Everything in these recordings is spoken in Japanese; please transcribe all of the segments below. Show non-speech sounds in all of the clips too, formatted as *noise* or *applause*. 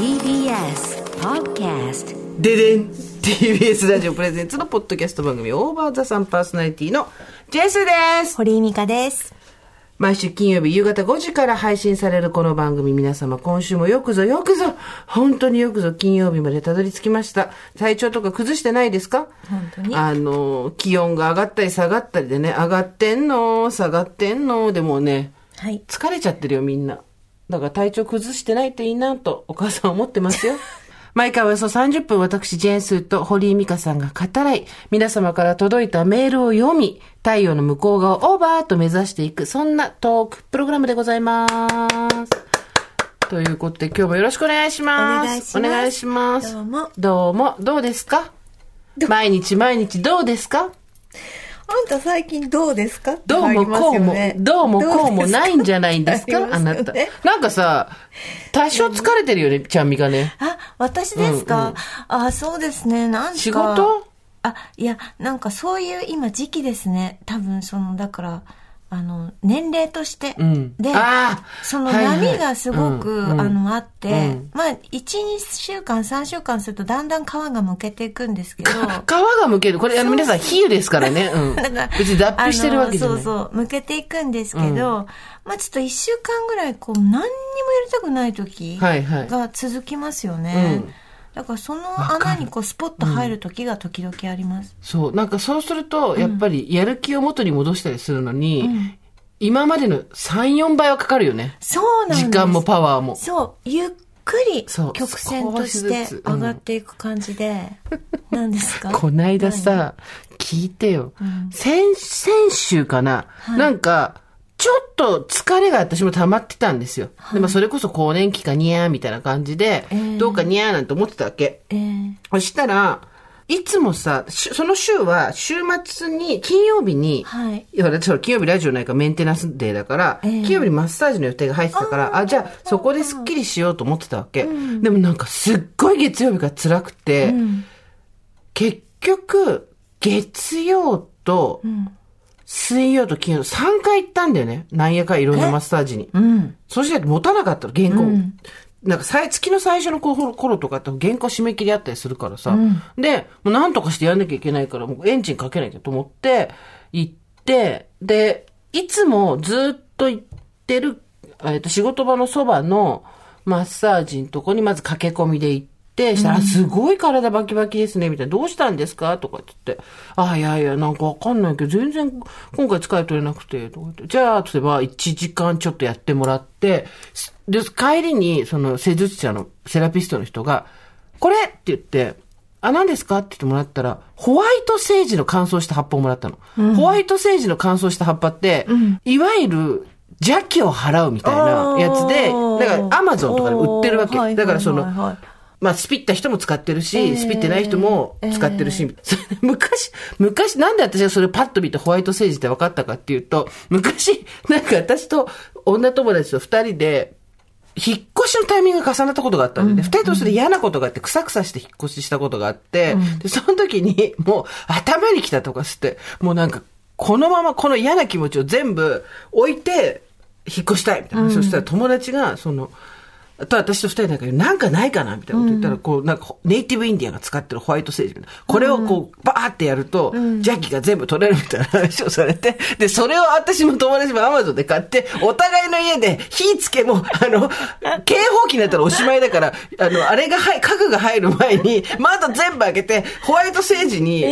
TBS Podcast. ででん。TBS ラジオプレゼンツのポッドキャスト番組オーバーザさんパーソナリティのジェスです。堀井美香です。毎週金曜日夕方5時から配信されるこの番組。皆様今週もよくぞよくぞ本当によくぞ金曜日までたどり着きました。体調とか崩してないですか？本当に。あの気温が上がったり下がったりでね上がってんの下がってんのでもねはい。疲れちゃってるよみんなだから体調崩してないといいなとお母さんは思ってますよ。*laughs* 毎回およそ30分私ジェーンスーと堀井美香さんが語らい皆様から届いたメールを読み太陽の向こう側をオーバーと目指していくそんなトークプログラムでございます。ということで今日もよろしくお願いします。お願いします。お願いします。どうも。どうも。どうですか？毎日毎日どうですか？あんた最近どうですか？どうもこうも、どうもこうもないんじゃないんですか？あなた。なんかさ、多少疲れてるよね、ちゃんみがね。あ、私ですか、あ、そうですね。なんか。仕事？あ、いや、なんかそういう今時期ですね。多分その、だから、あの、年齢として。うんで、そのはいはい波がすごく、うんうんあの、あって、うんまあ、1、2週間、3週間するとだんだん皮がむけていくんですけど、皮がむける。これ、あの、皆さん、比喩ですからね。うん。*laughs* だから別に脱皮してるわけじゃない。そうそう、向けていくんですけど、まあちょっと一週間ぐらい、こう、何にもやりたくない時はいはいが続きますよね。うんだからその穴にこう、スポッと入る時が時々あります。そう。なんかそうすると、やっぱり、やる気を元に戻したりするのに、今までの3、4倍はかかるよね。そうなんです。時間もパワーも。そう、ゆっくり曲線として上がっていく感じで、*laughs* 何ですか？こないださ、聞いてよ。先、先週かな、なんか、ちょっと疲れが私も溜まってたんですよ。でもそれこそ更年期かにゃーみたいな感じで、どうかにゃーなんて思ってたわけ。えーそしたら、いつもさ、しその週は週末に、金曜日に、はい。いや、金曜日ラジオないからメンテナンスデーだから、金曜日にマッサージの予定が入ってたから、あじゃあそこでスッキリしようと思ってたわけ。でもなんかすっごい月曜日が辛くて、結局、月曜と、水曜と金曜と3回行ったんだよね。なんやかいろんなマッサージに。うん。そうしないと持たなかったの、原稿。なんか、さい月の最初の頃頃とかって原稿締め切りあったりするからさ。で、もうなんとかしてやんなきゃいけないから、もうエンジンかけなきゃと思って、行って、で、いつもずっと行ってる、えっと、仕事場のそばのマッサージのとこにまず駆け込みで行って、したら、すごい体バキバキですね、みたいな。どうしたんですか？とかって言って。あ、いやいや、なんかわかんないけど、全然今回疲れ取れなくて、とか言って。じゃあ、例えば1時間ちょっとやってもらって、で、帰りに、その施術者のセラピストの人が、これって言って、あ、何ですか？って言ってもらったら、ホワイトセージの乾燥した葉っぱをもらったの。ホワイトセージの乾燥した葉っぱって、いわゆる邪気を払うみたいなやつで、だからアマゾンとかで売ってるわけ。だからその、まあ、スピった人も使ってるし、スピってない人も使ってるし、それで昔、昔、なんで私がそれパッと見てホワイトセージって分かったかっていうと、昔、なんか私と女友達と二人で、引っ越しのタイミングが重なったことがあったんでね、二、人ともそれ嫌なことがあって、くさくさして引っ越ししたことがあって、で、その時に、もう頭に来たとかつって、もうなんか、このままこの嫌な気持ちを全部置いて、引っ越したいみたいな。そしたら友達が、その、と私と二人なんかなんかないかなみたいなこと言ったら、こう、なんか、ネイティブインディアンが使ってるホワイトセージみたいな。これをこう、バーってやると、邪気が全部取れるみたいな話をされて、で、それを私も友達もアマゾンで買って、お互いの家で火つけも、あの、警報器になったらおしまいだから、あの、あれが入、家具が入る前に、窓全部開けて、ホワイトセージに、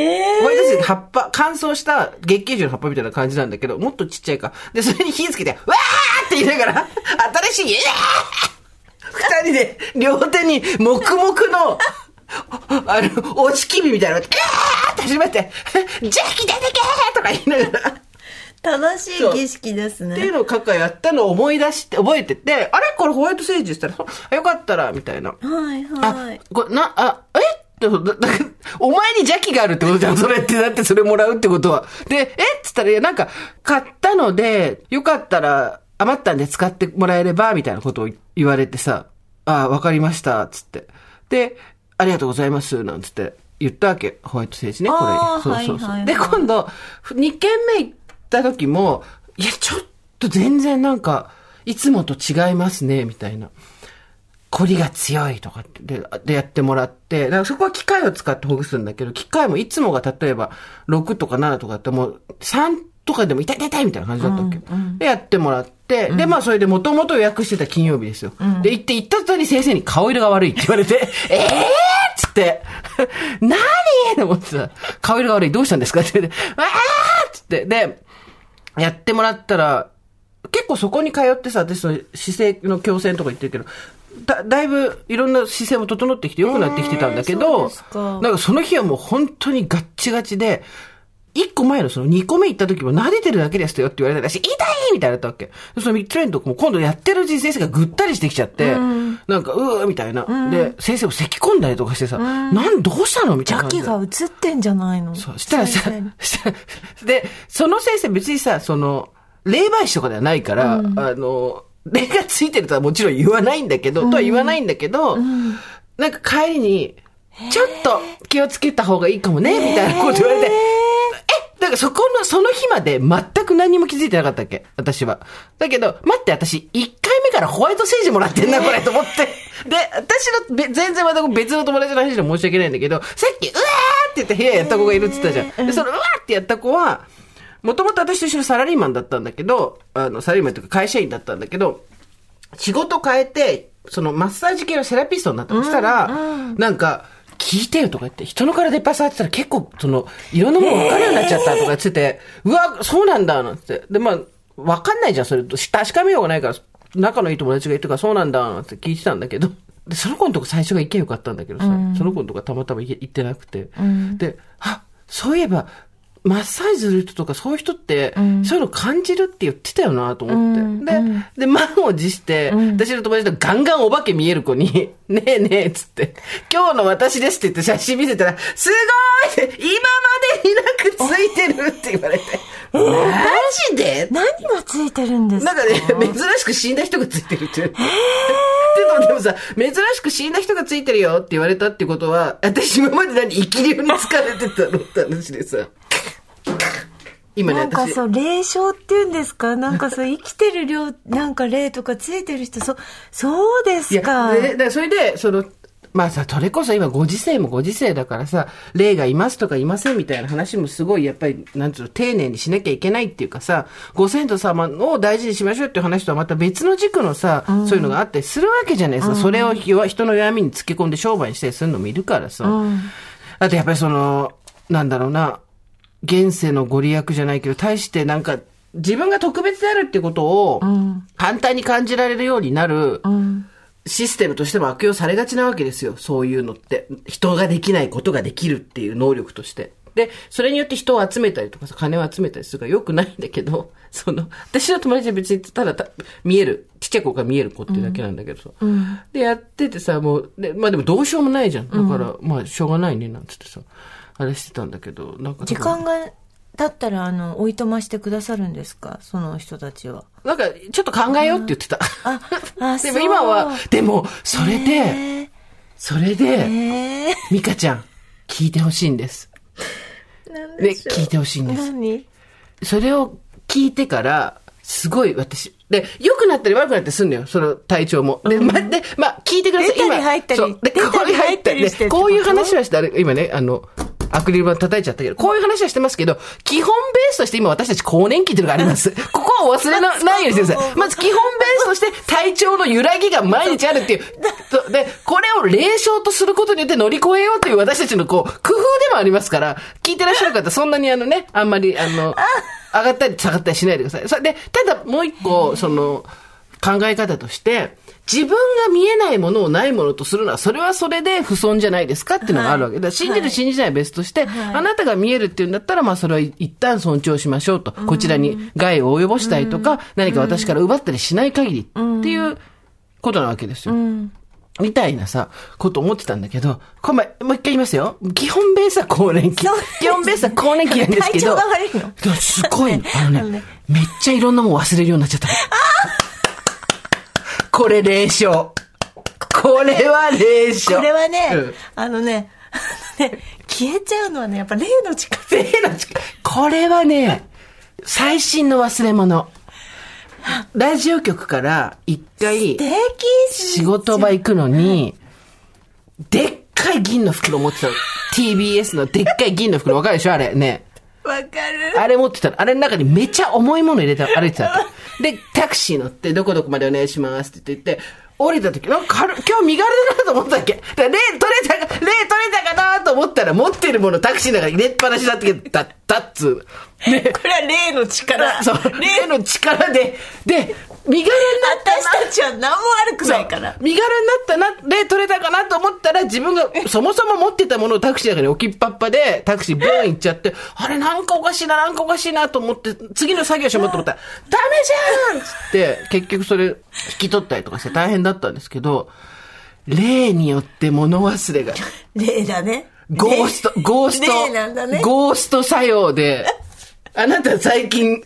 ホワイトセージ葉っぱ、乾燥した月桂樹の葉っぱみたいな感じなんだけど、もっとちっちゃいか。で、それに火つけて、わーって言いながら、新しい、えー二人で、両手に、黙々の、*laughs* あの、おちきびみたいなのが、えーって始めて、*laughs* 邪気出てけーとか言いながら、正しい儀式ですっていうね。のをカカやったのを思い出して、覚えてて、あれ？これホワイトセージしたら、あよかったら、みたいな。はいあはい。、これ、な、あ、え？ってだだお前に邪気があるってことじゃん、それって。だってそれもらうってことは。で、え？っつったら、いや、なんか、買ったので、よかったら、余ったんで使ってもらえれば、みたいなことを言われてさ、あ、わかりました、つって。で、ありがとうございます、なんつって言ったわけ。ホワイトセージね、これ。そうそうそう。はいはいはいで、今度、2軒目行った時も、いや、ちょっと全然なんか、いつもと違いますね、みたいな。凝りが強いとかってで、でやってもらって、だからそこは機械を使ってほぐすんだけど、機械もいつもが例えば6とか7とかってもう3とかでも痛い痛い痛いみたいな感じだったっけ、で、やってもらって、で、まあそれでもともと予約してた金曜日ですよ。で、行って行った途端に先生に顔色が悪いって言われて、え *laughs* えーっつって、*laughs* 何？と思ってさ、顔色が悪い。どうしたんですか？って言って、*laughs* わーっつって、で、やってもらったら、結構そこに通ってさ、私その姿勢の矯正のとか行ってるけど、だ、だいぶいろんな姿勢も整ってきて良くなってきてたんだけどですか、なんかその日はもう本当にガッチガチで、一個前のその二個目行った時も撫でてるだけですよって言われたらし、痛いみたいなだったわけ。その三つ目のとこも今度やってるうちに先生がぐったりしてきちゃって、なんか、うーみたいな。で、先生も咳込んだりとかしてさ、なん、どうしたのみたいな。邪気が映ってんじゃないの？そう、したらさで、その先生別にさ、その、霊媒師とかではないから、あの、霊がついてるとはもちろん言わないんだけど、とは言わないんだけど、なんか帰りに、ちょっと気をつけた方がいいかもね、みたいなこと言われて、えだからそこの、その日まで全く何も気づいてなかったっけ？私は。だけど、待って、私、1回目からホワイトセージもらってんな、これ、と思って。*laughs* で、私の、べ全然また別の友達の話で申し訳ないんだけど、さっき、うわーって言って部屋やった子がいるって言ったじゃん。で、その、うわーってやった子は、もともと私と一緒にサラリーマンだったんだけど、あの、サラリーマンというか会社員だったんだけど、仕事変えて、そのマッサージ系のセラピストになったとしたら、なんか、聞いてよとか言って、人の体いっぱい触ってたら結構、その、いろんなもの分かるようになっちゃったとか言ってて、うわ、そうなんだ、なんて。で、まあ、分かんないじゃん、それ。確かめようがないから、仲のいい友達がいるから、そうなんだ、なんて聞いてたんだけど、で、その子のとこ最初が行けばよかったんだけどさ、その子のとこたまたま行ってなくて、で、あ、そういえば、マッサージする人とかそういう人って、そういうの感じるって言ってたよなと思って。で、で、満を持して、私の友達とガンガンお化け見える子に、*laughs* ねえねえっつって、今日の私ですって言って写真見せたら、すごいって今までになくついてるって言われて、マジで？何がついてるんですか？なんかね、珍しく死んだ人がついてるって。でもでもさ、珍しく死んだ人がついてるよって言われたってことは、私今まで何生き量に疲れてたのって話でさ。今ね、私。なんかそう、霊障っていうんですか？なんかそう、生きてる量、*laughs* なんか霊とかついてる人、そう、そうですか？ででそれで、その、まあさ、それこそ今ご時世もご時世だからさ、霊がいますとかいませんみたいな話もすごいやっぱり、なんつうの、丁寧にしなきゃいけないっていうかさ、ご先祖様を大事にしましょうっていう話とはまた別の軸のさ、そういうのがあったりするわけじゃないですか。それを弱人の弱みにつけ込んで商売にしたりするのもいるからさ。あとやっぱりその、なんだろうな、現世のご利益じゃないけど、対してなんか、自分が特別であるってことを、簡単に感じられるようになる、システムとしても悪用されがちなわけですよ。そういうのって。人ができないことができるっていう能力として。で、それによって人を集めたりとかさ、金を集めたりするから良くないんだけど、*laughs* その、私の友達は別にただた見える、ちっちゃい子が見える子っていうだけなんだけどさ。で、やっててさ、もう、で、まあでもどうしようもないじゃん。だから、まあしょうがないね、なんつってさ、あれしてたんだけど、なんか。時間が経ったら、あの、おいとましてくださるんですか？その人たちは。なんか、ちょっと考えようって言ってた。あ、あ、*laughs* でも今は、でも、それで、へそれで、え。ミカちゃん、聞いてほしいんです。ね、なんでしょう聞いてほしいんです。何？それを聞いてから、すごい私、で、良くなったり悪くなったりすんのよ、その体調も。で、ま、で、まあ、聞いてください。出たり入ったりそうで、こういう入ったりしてでこういう話はして、あれ、今ね、あの、アクリル板叩いちゃったけど、こういう話はしてますけど、基本ベースとして今私たち更年期っていうのがあります。*laughs* ここを忘れなないようにしてください。*laughs* まず基本ベースとして体調の揺らぎが毎日あるっていう。とで、これを霊障とすることによって乗り越えようという私たちのこう、工夫でもありますから、聞いてらっしゃる方、そんなにあのね、あんまりあの、上がったり下がったりしないでください。それで、ただもう一個、その、考え方として、自分が見えないものをないものとするのは、それはそれで不損じゃないですかっていうのがあるわけ。だ信じる信じないは別として、あなたが見えるっていうんだったら、まあそれは一旦尊重しましょうと。こちらに害を及ぼしたりとか、何か私から奪ったりしない限りっていうことなわけですよ。みたいなさ、こと思ってたんだけど、これもう一回言いますよ。基本ベースは更年期。基本ベースは更年期なんですけど。体調が悪いのすごいの。あのねめっちゃいろんなもん忘れるようになっちゃったの。これ霊障。これは霊障。これはね、うんあのね、あのね、消えちゃうのはね、やっぱ霊の力。霊の力これはね、最新の忘れ物。ラジオ局から一回、仕事場行くのに、でっかい銀の袋持ってたの。TBS のでっかい銀の袋、わかるでしょ？あれ。ね。わかる。あれ持ってたの。あれの中にめっちゃ重いもの入れて歩いてた。で、タクシー乗って、どこどこまでお願いしますって言って、降りた時、なんか今日身軽だなと思ったっけ？だから例取れたか、例取れたかなと思ったら、持ってるものタクシーの中に入れっぱなしだってだったっつう。ね。*laughs* これは例の力。そう、例の力で、で、身軽になったな。私たちは何も悪くないから。身軽になったな、例取れたかなと思ったら、自分が *laughs* そもそも持ってたものをタクシーの中に置きっぱっぱで、タクシーブーン行っちゃって、あれなんかおかしいな、なんかおかしいなと思って、次の作業しようと思ったら、*laughs* ダメじゃんっつって、結局それ引き取ったりとかして大変だったんですけど、例によって物忘れが、*laughs* 例だね。ゴースト、ゴーストね、ゴースト作用で、あなた最近、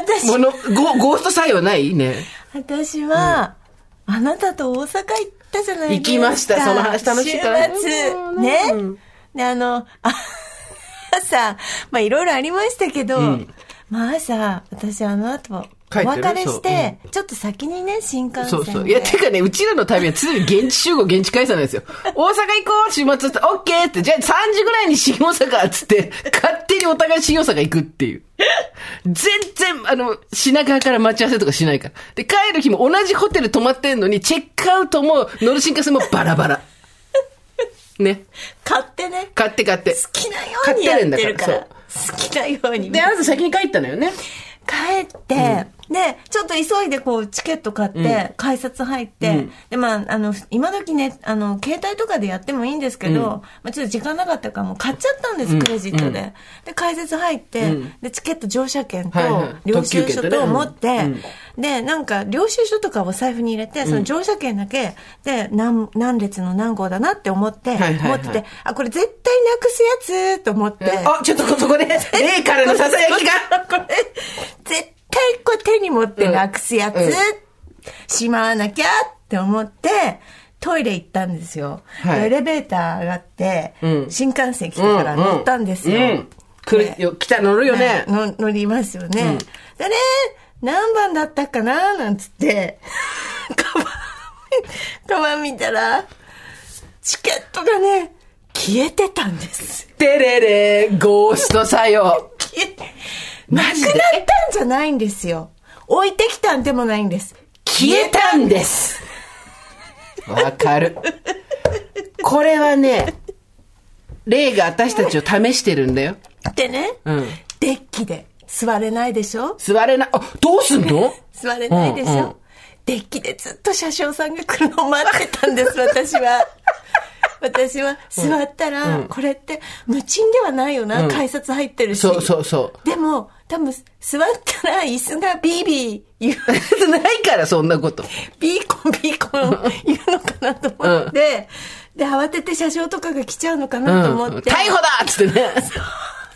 私、もの、ゴゴースト作用ないね。私は、あなたと大阪行ったじゃないですか。行きました。その話楽しいからね週末、うん。ね。で、あの、あ朝、まあいろいろありましたけど、ん。まあ朝、私あの後、お別れして、ちょっと先にね、新幹線で。そうそう。いや、てかね、うちらの旅は常に現地集合、現地解散なんですよ。*laughs* 大阪行こう週末って、オッケーって、じゃあ3時ぐらいに新大阪っつって、*laughs* 勝手にお互い新大阪行くっていう。全然、あの、品川から待ち合わせとかしないから。で、帰る日も同じホテル泊まってんのに、チェックアウトも乗る新幹線もバラバラ。*laughs* ね。買ってね。買って買って。好きなようにやってるから。買って好きなように。で、あなた先に帰ったのよね。帰って、で、ちょっと急いでこう、チケット買って、改札入って、うん。で、まあ、あの、今時ね、あの、携帯とかでやってもいいんですけど、まあ、ちょっと時間なかったからもう買っちゃったんです、うん。クレジットで。うん。で、改札入って、うん。で、チケット乗車券と領収書と持って、うん。で、なんか、領収書とかを財布に入れて、その乗車券だけ、で、何、何列の何号だなって思って、持ってて、あ、これ絶対なくすやつと思って、あ、ちょっとそこで、例からの囁きが。これ、絶対こう手に持ってなくすやつ、しまわなきゃって思って、トイレ行ったんですよ。はいエレベーター上がって、うん新幹線来てから乗ったんですよ。うんうん来るよ、来た、乗るよね。の乗りますよね。うんでね、何番だったかななんつって、*laughs* カバン、カバン見たら、チケットがね、消えてたんです。てれれ、ゴースト作用。消えなくなったんじゃないんですよ。置いてきたんでもないんです。消えたんです。わかる。これはね、霊が私たちを試してるんだよ。でね、うんデッキで座れないでしょ？座れない。あ、どうすんの？*laughs* 座れないでしょ、うんうんデッキでずっと車掌さんが来るのを待ってたんです、私は。私は座ったら、うんこれって無賃ではないよな、うん改札入ってるし。そうそうそう。でも、多分、座ったら椅子がビービー言う。*laughs* ないから、そんなこと。ビーコンビーコン言うのかなと思って、で、慌てて車掌とかが来ちゃうのかうん。なと思って。逮捕だっつってね。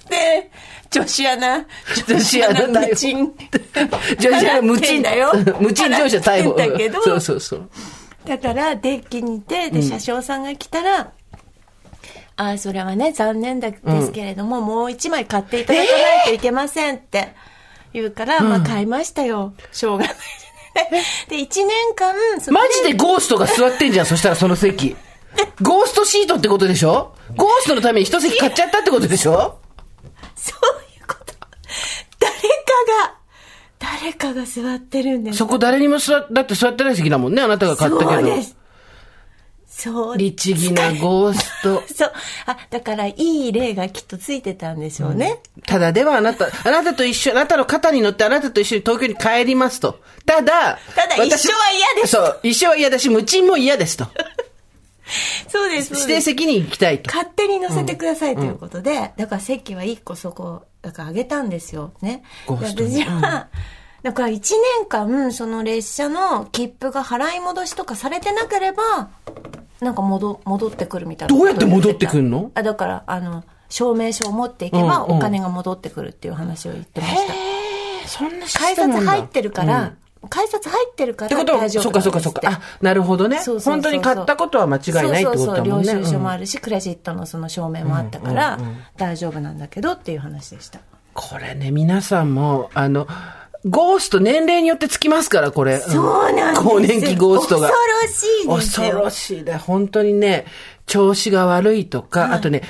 で、女子アナ、女子アナ無賃。女子アナ無賃だよ。無賃乗車逮捕。だけど、そうそうそう。だから、デッキにいて、で、車掌さんが来たら、ああ、それはね、残念だですけれども、もう一枚買っていただかないといけませんって言うから、まあ買いましたよ。しょうがない。*laughs* で、一年間、マジでゴーストが座ってんじゃん、*laughs* そしたらその席。ゴーストシートってことでしょ？ゴーストのために一席買っちゃったってことでしょ？そういうこと。誰かが、誰かが座ってるんです。そこ誰にも座っ、だって座ってない席だもんね、あなたが買ったけど。そうです。そう律儀なゴースト。*laughs* そう。あ、だから、いい例がきっとついてたんでしょうね。ただではあなた、あなたと一緒、あなたの肩に乗ってあなたと一緒に東京に帰りますと。ただ、ただ私一緒は嫌ですそう、一緒は嫌だし、無賃も嫌ですと。*laughs* そうです。指定席に行きたいと。勝手に乗せてくださいということで、だから席は一個そこ、だからあげたんですよ。ね。でゴーストに私は、*laughs* だから1年間、その列車の切符が払い戻しとかされてなければ、なんか戻、戻ってくるみたいな。どうやって戻ってくんの？あ、だから、あの、証明書を持っていけば、うんうんお金が戻ってくるっていう話を言ってました。えー、そんなシ改ステムなんだ札入ってるから、うん改札入ってるからってことそっかそっかそっか。あ、なるほどね。そうそうそうそう本当に買ったことは間違いないってことだもんね。そうそうそう領収書もうんあるし、クレジットのその証明もあったから、大丈夫なんだけどっていう話でした。これね、皆さんも、あの、ゴースト年齢によってつきますから、これ。そうなんですよ更年期ゴーストが。恐ろしいですよ恐ろしいで、本当にね、調子が悪いとか、あとね、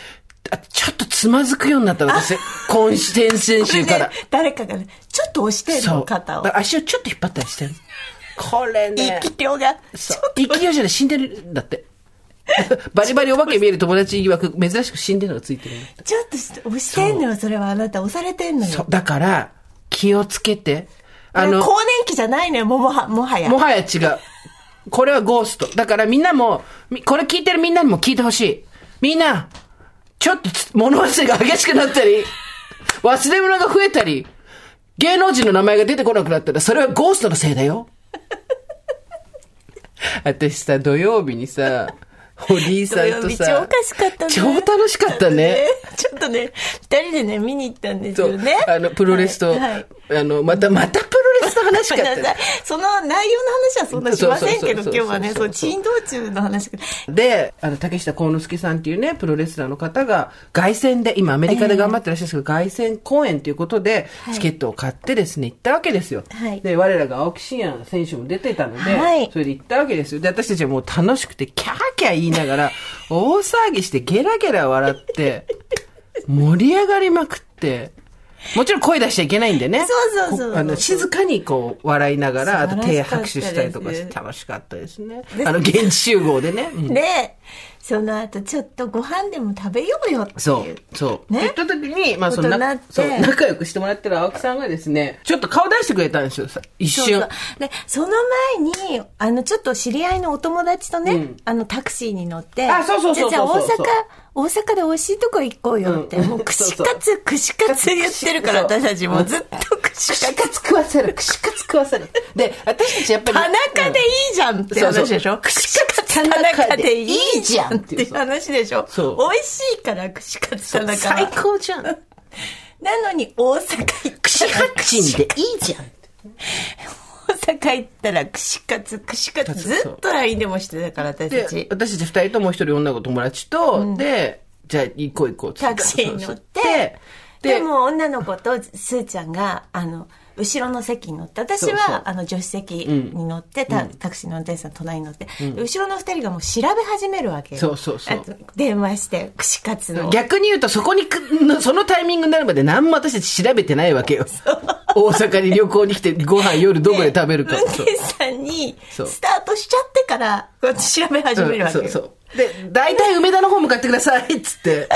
あちょっとつまずくようになったの私、今週、*laughs* 先々週からね。誰かがね、ちょっと押してるの。肩を足をちょっと引っ張ったりしてる。これね。息量が。そう。生きようじゃない、死んでるんだって。*laughs* バリバリお化け見える友達曰く、珍しく死んでるのがついてるちょっとして押してんのよ、それはあなた。押されてんのよ。。だから、気をつけて。あの、更年期じゃないのよ、ももは、もはや。もはや違う。これはゴースト。だからみんなも、みこれ聞いてるみんなにも聞いてほしい。みんな、ちょっとつ物忘れが激しくなったり、忘れ物が増えたり、芸能人の名前が出てこなくなったら、それはゴーストのせいだよ。*laughs* 私さ、土曜日にさ、堀井さんとさ、超おかしかったね。超楽しかった *laughs* ね。ちょっとね、二人でね、見に行ったんですそうよね。。あの、プロレスと、はいはいあの、また、またプロレスの話かって。その内容の話はそんなしませんけど、今日はね、そう、珍道中の話。で、あの、竹下幸之助さんっていうね、プロレスラーの方が、凱旋で、今アメリカで頑張ってらっしゃるんですけど、凱旋公演ということで、はいチケットを買ってですね、行ったわけですよ。はいで、我らが青木真也選手も出てたので、はいそれで行ったわけですよ。で、私たちはもう楽しくて、キャーキャー言いながら、大騒ぎして、ゲラゲラ笑って、盛り上がりまくって、もちろん声出しちゃいけないんでね。そうそうそうこあの、静かにこう、笑いながら、あと手拍手したりとかして楽しかったですね。あの、現地集合でね。うんで、その後、ちょっとご飯でも食べようよっていう。そう、そう。ね？言った時に、まあ、そのなそう、仲良くしてもらってる青木さんがですね、ちょっと顔出してくれたんですよ、さ一瞬。そうそう。で、その前に、あの、ちょっと知り合いのお友達とね、うん。あの、タクシーに乗って、あそうそうそうそうじゃあじゃあ大そうそう阪、大阪で美味しいとこ行こうよって、うん。もう串カツ、串カツ言ってるから、そう私たちも。う。ずっと串カツ。串カツ食わせる、串カツ食わせる。で、私たちやっぱり。田中でいいじゃんって話でしょ？串カツ田中でいいじゃんっていう話でしょ？そう。美味しいから串カツ田中最は。高じゃん。なのに大阪行ったら串八珍でいいじゃん。大阪行ったら串カツ、串カツずっと LINE でもしてたから私でたち、。私たち二人ともう一人女の子友達と、で、じゃあ行こう行こうタクシーに乗って、で、でも女の子とスーちゃんが、あの、後ろの席に乗って、私は、あの、助手席に乗って、タタクシーの運転手さん隣に乗って、で後ろの二人がもう調べ始めるわけよ。そうそうそう電話して、串カツの。逆に言うと、そこにく、*laughs* そのタイミングになるまで何も私たち調べてないわけよ。大阪に旅行に来て、ご飯夜どこで食べるか。運転手さんに、スタートしちゃってから、こうやって調べ始めるわけよ。そうそう。で、大体梅田の方向かってくださいっつって。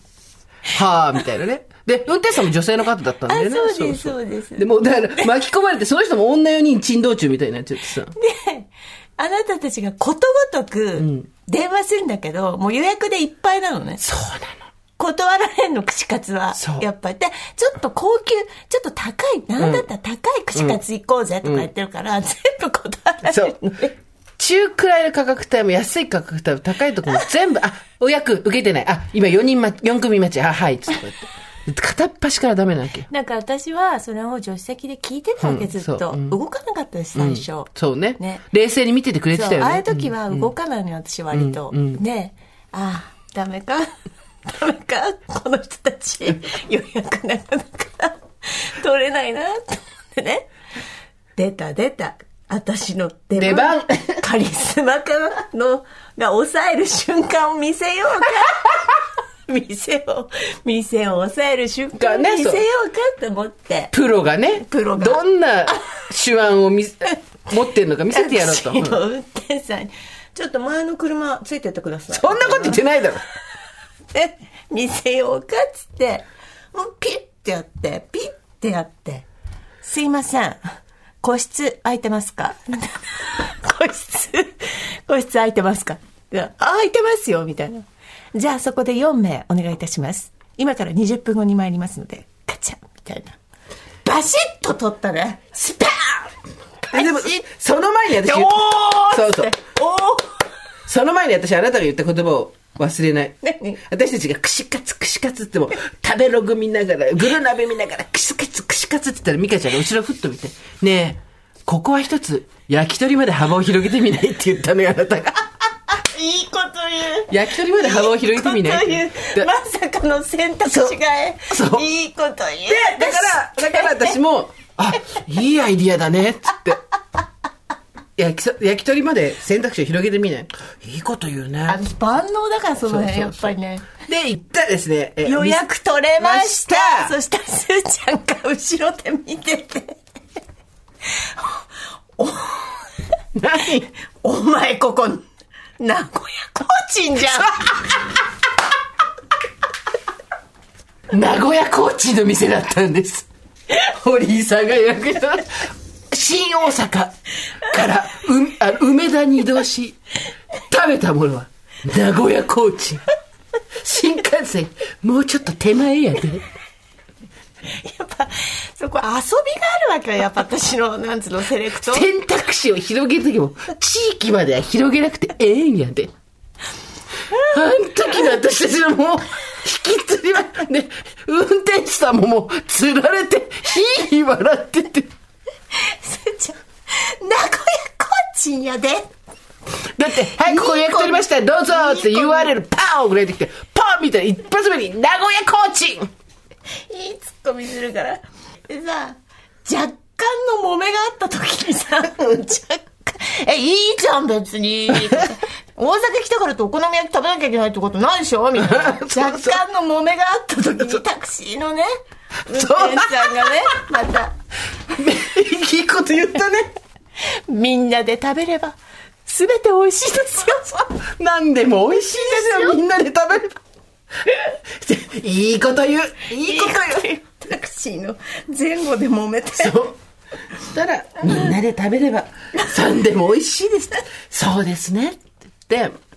*laughs* はあ、みたいなね。で、運転手さんも女性の方だったんだよね。あそうですそうですでも、だから、巻き込まれて、その人も女4人珍道中みたいになっちゃってさ。*laughs* で、あなたたちがことごとく電話するんだけど、もう予約でいっぱいなのね。そうなの。断られんの、串カツはそう。やっぱり。で、ちょっと高級、ちょっと高い、なんだったら高い串カツ行こうぜとか言ってるから、全部断られそうるのね。。中くらいの価格帯も安い価格帯も高いところも全部、あ、予約受けてない。あ、今4人待ち、4組待ち。あ、はい、つってこうやって。片っ端からダメなわけよ。だから私はそれを助手席で聞いてたわけ、うんずっと。動かなかったです、最初。そうねね冷静に見ててくれてたよね。ああいう時は動かないのよ、私割と。ねああ、ダメか。*laughs* ダメか。この人たち、*laughs* 予約なかなか取れないな、と思ってね。出た出た。私の出番。出番カリスマ化の、が抑える瞬間を見せようか。*laughs* 店を、店を抑える瞬間を見せようかと思って。プロがね、プロがどんな手腕を見せ *laughs* 持ってるのか見せてやろうと。タクシーの運転手さんに、ちょっと前の車ついてってください。そんなこと言ってないだろ。*laughs* で、見せようかっつって、もうピッてやって、ピッてやって、すいません。個室空いてますか？個室、個室空いてますか？あ空いてますよ、みたいな。じゃあそこで4名お願いいたします。今から20分後に参りますので、カチャみたいな。バシッと取ったね。スパーンでも、その前に私おーそうそう。おーその前に私あなたが言った言葉を忘れない何？私たちが串カツ串カツっても食べログ見ながら、グル鍋見ながら、串カツ串カツって言ったらミカちゃんが後ろふっと見て、ねえ、ここは一つ、焼き鳥まで幅を広げてみないって言ったのよ、あなたが。いいこと言う。焼き鳥まで幅を広げてみない？まさかの選択肢がえいいこと言う。で、だから、だから私も、あ、いいアイディアだね、つって。焼きそ焼き鳥まで選択肢を広げてみない？いいこと言うね。私万能だからその辺、やっぱりね。で、行ったらですね。え予約取れましたそしたらすーちゃんが後ろで見てて。何？お前ここ、名古屋コーチンじゃん。*laughs* 名古屋コーチンの店だったんです。*laughs* 堀井さんが予約した新大阪からうあ梅田に移動し、食べたものは名古屋コーチン。新幹線、もうちょっと手前やで。やっぱ、そこ遊びがあるわけよ。やっぱ私の、なんつうの、セレクト。選択肢を広げるときも、地域までは広げなくてええんやで。あん時の私たちのもう、引きずりは、ね、運転手さんももう、釣られて、ひいひい笑ってて。すーちゃん、名古屋コーチンやで。だって、はい、ここ予約取りました、どうぞって URL パーン送られてきて、パンみたいな一発目に、名古屋コーチ *laughs* いいツッコミするから。でさ、若干の揉めがあった時にさ、*laughs* 若干、え、いいじゃん別に。大阪来たからってお好み焼き食べなきゃいけないってことないでしょ？みたいな。*laughs* 若干の揉めがあった時にタクシーのね、運転手さんがね、また、いいこと言ったね。みんなで食べれば、すべて美味しいですよ。何でも美味しいですよ、みんなで食べれば。*laughs* いいこと言う。いいこと言う。タクシーの前後で揉めて。そう。そしたら、みんなで食べれば、3でも美味しいです。そうですね。って言って、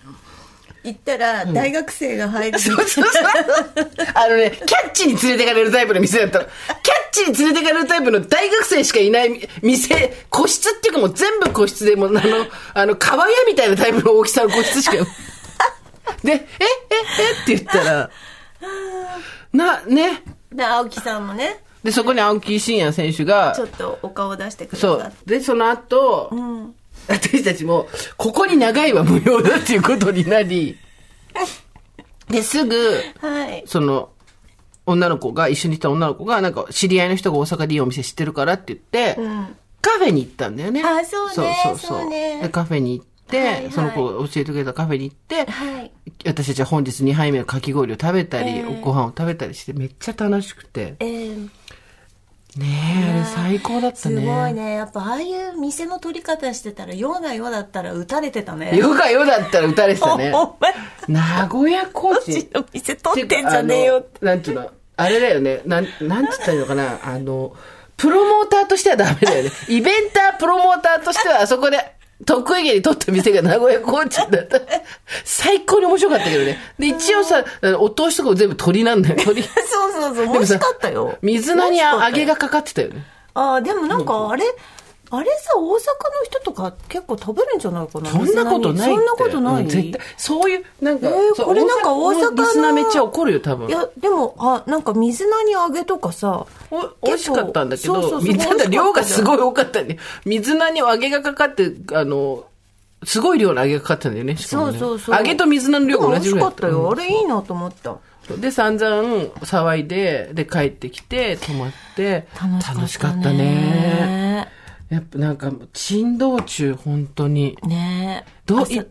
行ったら、大学生が入る。そうそうそう。あのね、キャッチに連れてかれるタイプの店だったの。キャッチに連れてかれるタイプの大学生しかいない店、個室っていうかもう全部個室で、もうあの、あの、川屋みたいなタイプの大きさの個室しか。で、え、え、えって言ったら、な、ね。で、青木さんもね、で、そこに青木真也選手がちょ、っとお顔出してくれたそう。で、その後、私たちも、ここに長いは無料だっていうことになり、で、すぐ、はい。その、女の子が、一緒にいた女の子が、なんか、知り合いの人が大阪でいいお店知ってるからって言って、カフェに行ったんだよね。あそうねそうそうそうそうねで、カフェに行って、はいはいその子が教えてくれたカフェに行って、はい。私たちは本日2杯目のかき氷を食べたり、ええご飯を食べたりして、めっちゃ楽しくて。えー、ねえ、あれ最高だったすね。ごいね。やっぱああいう店の取り方してたら、世が世だったら撃たれてたね。よがよだったら打たれてたね。*laughs* お前、名古屋コーチ。の店取ってんじゃねえよなんていうの、あれだよね。なん、なんつったらいいのかな？あの、プロモーターとしてはダメだよね。イベンター、プロモーターとしては、あそこで、得意げに取った店が名古屋コーチだった。最高に面白かったけどね。で、一応さ、お通しとかも全部鳥なんだよ。*laughs* 鳥。そうそうそう、美味しかったよ。水菜に揚げがかかってたよね。ああ、でもなんかあれ、あれさ、大阪の人とか結構食べるんじゃないかな。そんなことない。そんなことない、うん絶対、そういう、なんか、えーこれなんか大阪のリスナーめっちゃ怒るよ、多分い。や、でも、あ、なんか水菜に揚げとかさ、お美味しかったんだけど、そうそうそうただ量がすごい多かったね。水菜に揚げがかかって、あの、すごい量の揚げがかかったんだよね。ねそうそうそう。揚げと水菜の量が同美味しじぐらいだった。かったよ。あれいいなと思った。うんで、散々騒いで、で、帰ってきて、泊まって、楽しかったね。やっぱなんか、珍道中、本当に。ねえ。どう常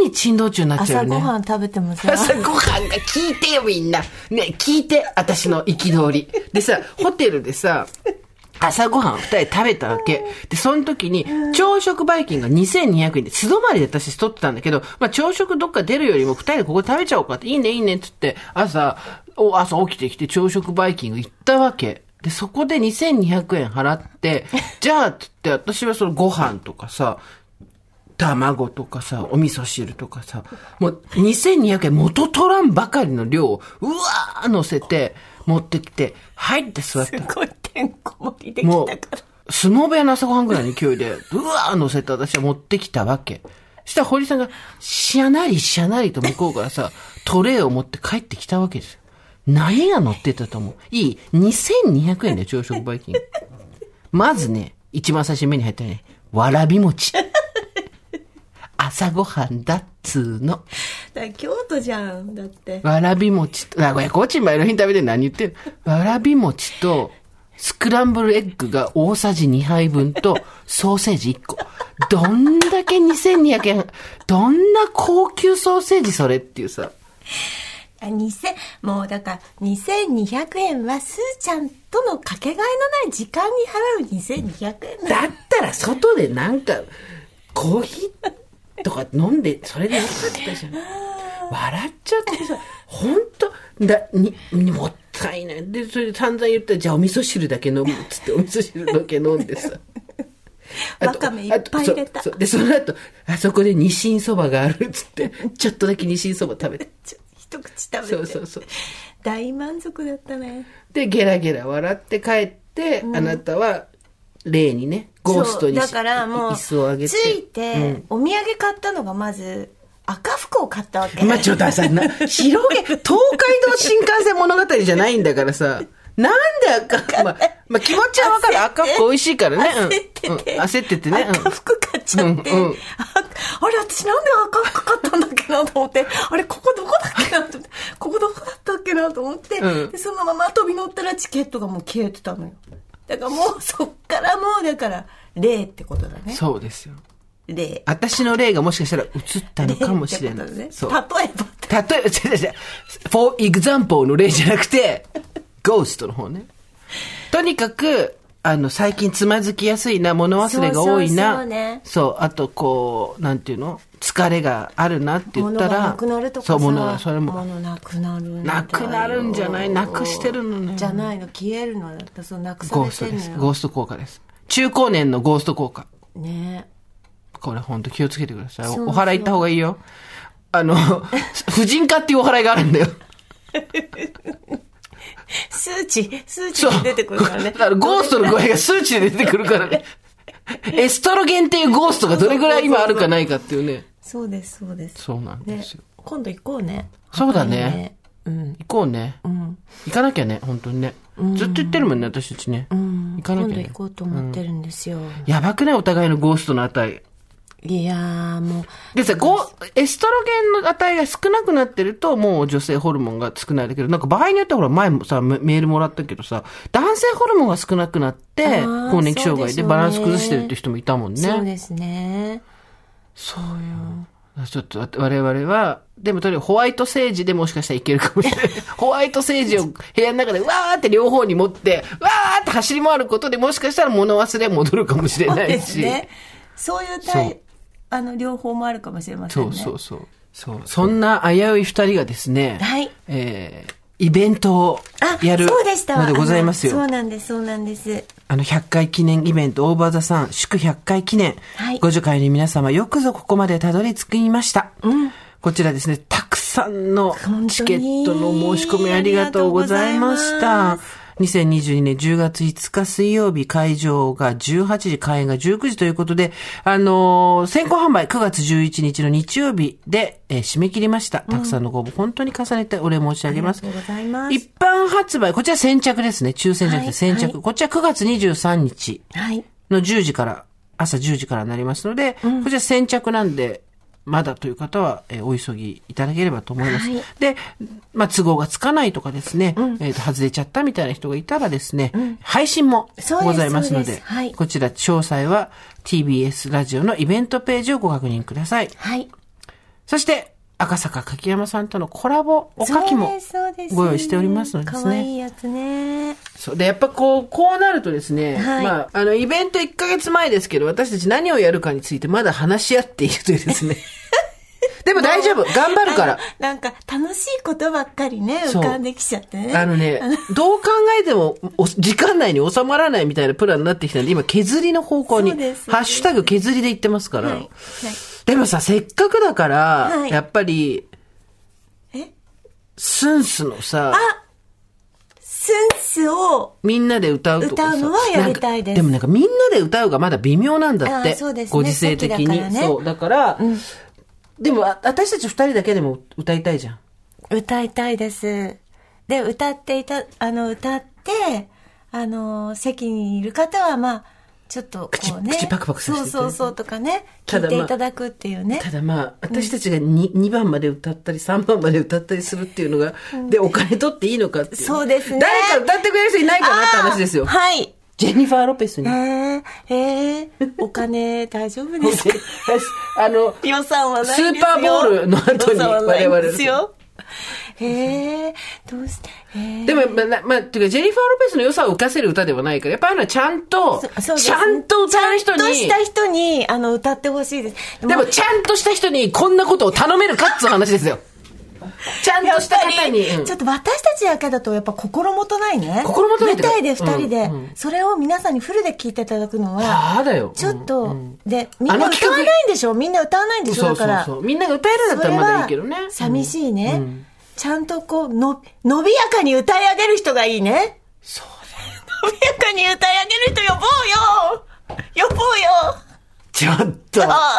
に珍道中になっちゃうよね。朝ごはん食べてもさ、朝ごはんが聞いてよ、みんな。ね、聞いて、私の憤り。でさ、*laughs* ホテルでさ、朝ごはん二人で食べたわけ。で、その時に、朝食バイキングが2200円で、素泊まりで私取ってたんだけど、まあ朝食どっか出るよりも二人でここで食べちゃおうかって、いいねいいねって言って、朝、お朝起きてきて朝食バイキング行ったわけ。で、そこで2200円払って、*laughs* じゃあ、つって私はそのご飯とかさ、卵とかさ、お味噌汁とかさ、もう2200円元取らんばかりの量を、うわー乗せて、持ってきて、はいって座ったす。ごいてんこ盛りできもうたから。、相撲部屋の朝ごはんぐらいの勢いで、うわー乗せて私は持ってきたわけ。そしたら堀さんが、しゃなりしゃなりと向こうからさ、トレイを持って帰ってきたわけですよ。何が乗ってたと思う？いい ?2200 円で朝食バイキング。まずね、一番最初に目に入ったね、わらび餅。朝ごはんだっつーの。だ京都じゃん。だって。わらび餅と、あ、これ、コーチン前の日に食べて何言ってんの？わらび餅と、スクランブルエッグが大さじ2杯分と、ソーセージ1個。どんだけ2200円、どんな高級ソーセージそれっていうさ。あ2000もうだから2200円はスーちゃんとのかけがえのない時間に払う2200円だったら外でなんか、コーヒーとか飲んで、それでよかったじゃん。笑っちゃってさ、ほんと、だ、に、にもったいない。で、それで散々言ったら、じゃあお味噌汁だけ飲むっつって、お味噌汁だけ飲んでさ。*laughs* わかめいっぱい入れたそで、その後、あそこでニシンそばがあるっつって、ちょっとだけニシンそば食べて。*laughs* 一口食べて。そうそうそう。大満足だったね。で、ゲラゲラ笑って帰って、あなたは、例にね、ゴーストにだからもう椅子をあげて。ついて、お土産買ったのがまず赤服を買ったわけ、まあ、ちょっとさ、な、広げ、東海道新幹線物語じゃないんだからさ、なんで赤、まあ、まあ気持ちはわかる。赤服美味しいからね。うん。焦ってて、うん。焦っててね。うん。赤服買っちゃって、うんうん。ああれ私なんで赤服買ったんだっけなと思って。あれここどこだっけなと思って。ここどこだったっけなと思って、うん。でそのまま飛び乗ったらチケットがもう消えてたのよ。だからもうそっからもうだから例ってことだね。そうですよ。例私の例がもしかしたら映ったのかもしれない。ね。そう。例えば例えば、違う違う。For example の例じゃなくて、ゴーストの方ね。とにかく、あの、最近つまずきやすいな、物忘れが多いな。そうねそうあとこう、なんていうの？疲れがあるなって言ったら。なくなるとかさそう、物が、それも。物なくなるなくなるんじゃない？なくしてるのねじゃないの消えるのだったそうなくさゴれーストです。ゴースト効果です。中高年のゴースト効果。ねこれ本当気をつけてください。お祓い行った方がいいよ。あの、*laughs* 婦人科っていうお祓いがあるんだよ。*laughs* 数値数値で出てくるからねだからゴーストの具合が数値で出てくるからね。*laughs* エストロゲンっていうゴーストがどれぐらい今あるかないかっていうね。そうですそうですそうなんでねすよ。今度行こうねそうだねうん行こうね。うん行かなきゃね、本当にね。ずっと言ってるもんね、私たちね。うん行かなきゃね今度行。こうと思ってるんですよ、やばくない？お互いのゴーストの値。いやーもうでさ、エストロゲンの値が少なくなってると、もう女性ホルモンが少ないだけど、なんか場合によってはほら、前もさ、メメールもらったけどさ、男性ホルモンが少なくなって更年期障害でバランス崩してるって人もいたもんね。そうですねそうよ。ちょっと我々は、でもとにかくホワイトセージでもしかしたらいけるかもしれない。*laughs* ホワイトセージを部屋の中でわーって両方に持って、わーって走り回ることでもしかしたら物忘れ戻るかもしれそうでないし。すねそういうタイあの両方もあるかもしれませんねそうそうそう。そう。そんな危うい二人がですね、はいえー、イベントをあやるそうでしたのでございますよ。そうなんですそうなんですあの、100回記念イベント、オーバーザさん、祝100回記念。はいご助会の皆様、よくぞここまでたどり着きました。うんこちらですね、たくさんのチケットの申し込みありがとうございましたま。2022年10月5日水曜日会場が18時、開演が19時ということで、あのー先行販売9月11日の日曜日で、えー締め切りました。たくさんのご応募、本当に重ねてお礼申し上げます。ありがとうございます一般発売、こちら先着ですね。抽選じゃなくて先着。はいはいこちら9月23日はいの10時から、朝10時からになりますので、こちら先着なんで、まだという方は、えーお急ぎいただければと思います。はい。で、まあ、都合がつかないとかですね、えーと、外れちゃったみたいな人がいたらですね、配信もございますのでです。はい。こちら詳細は TBS ラジオのイベントページをご確認ください。はい。そして、赤坂柿山さんとのコラボおかきもご用意しておりますのでですかわいね。いやつねそう。で、やっぱこう、こうなるとですね、はいまあ、あの、イベント1ヶ月前ですけど、私たち何をやるかについてまだ話し合っているというですね。*laughs* でも大丈夫頑張るから。なんか楽しいことばっかりね浮かんできちゃってねあのね、どう考えてもお時間内に収まらないみたいなプランになってきたんで、今削りの方向に、ハッシュタグ削りで言ってますから。はいはいでもさ、せっかくだから、はいやっぱり、え？スンスのさ、スンスをみんなで歌うとかさ。歌うのはやりたいですでもなんかみんなで歌うがまだ微妙なんだって。あそうですねご時世的に。ねそう。だから、でもあ私たち二人だけでも歌いたいじゃん。歌いたいですで歌っていたあの歌ってあの席にいる方はまあちょっと口こうね。口パクパクさせてそうそうそうとかね。聞いていただくっていうね。ただまあ、私たちが 2, 2番まで歌ったり3番まで歌ったりするっていうのが、で、お金取っていいのかっていう。そうですね誰か歌ってくれる人いないかなって話ですよ。はい。ジェニファー・ロペスにえ。ー、えー、お金大丈夫ですか？*laughs* あの、予算はないですよ。スーパーボールの後に予算はない我々ですよ。えー、どうして、えー、でも、まあ、なまあ、ていうか、ジェニファー・ロペスの良さを浮かせる歌ではないから、やっぱあのはちゃんと、ちゃんと歌える人に、ちゃんとした人に、あの、歌ってほしいです。でも、ちゃんとした人にこんなことを頼めるかっつう話ですよ。ちゃんとした方に。うん。ちょっと私たちだけだとやっぱ心もとないね。心もとない舞台で二人で、うんうん。それを皆さんにフルで聞いていただくのは、だよ。ちょっと、うんで、みんな歌わないんでしょ？みんな歌わないんでしょ？だから。みんなが歌えるんだったらまだいいけどね。寂しいね、うんちゃんとこう、の、伸びやかに歌い上げる人がいいね。そう伸びやかに歌い上げる人呼ぼうよ。呼ぼうよ。ちょっと。あ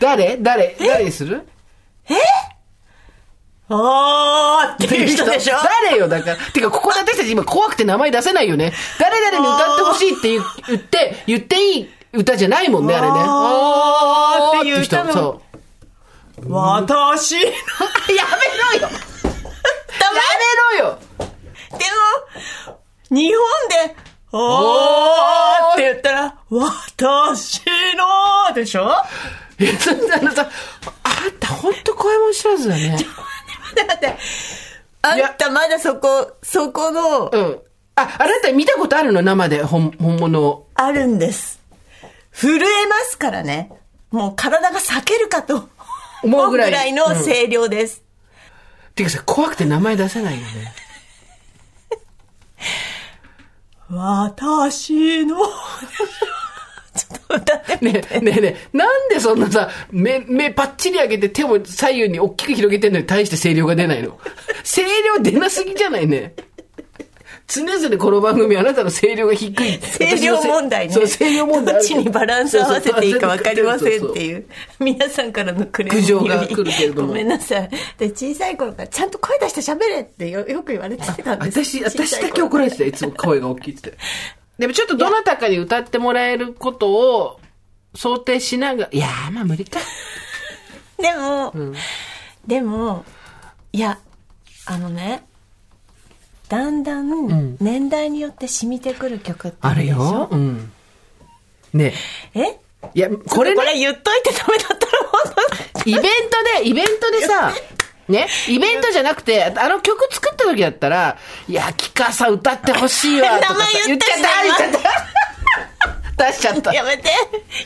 誰？誰？誰にする？あーっていう人でしょ？*laughs* 誰よ、だから。てか、ここで私たち今怖くて名前出せないよね。誰々に歌ってほしいって言言って、言っていい歌じゃないもんね、あれね。あーっていう歌のそう。私 *laughs* やめろよ。やめろよでも、日本で、おーって言ったら、私のでしょ？いや、そんなのさ、あんたほんと怖いもん知らずだね。だって、あんたまだそこ、そこの、うん。あ、あなた見たことあるの？生で、本、本物を。あるんです。震えますからね。もう体が裂けるかと思うぐらいの声量です。てかさ、怖くて名前出せないよね。*laughs* 私の、*laughs* ちょっと歌ってみねえ、ねえねえ、なんでそんなさ、目、目パッチリ上げて手を左右に大きく広げてんのに対して声量が出ないの？声量出なすぎじゃないね？常々この番組あなたの声量が低い。*laughs* 声量問題ね。*laughs* そう、声量問題。どっちにバランス合わせていいか分かりませんってう。いう、皆さんからのクレーム苦情が来るけれどもごめんなさい。で、小さい頃からちゃんと声出して喋れってよ *laughs* よく言われてたんです私、私だけ怒られてた、いつも声が大きいって。でもちょっとどなたかに歌ってもらえることを想定しながら、いやー、まあ無理か。でも、でも、いや、あのね、だんだん年代によって染みてくる曲ってあるるでしょ？よ。うん。ねえ？え。いや、これねこれ言っといてダメだったら本当にイベントで、イベントでさ、ね、イベントじゃなくて、あの曲作った時だったら、いや、キカさ歌ってほしいわ、とか言っちゃった、言っちゃった。出しちゃった。やめて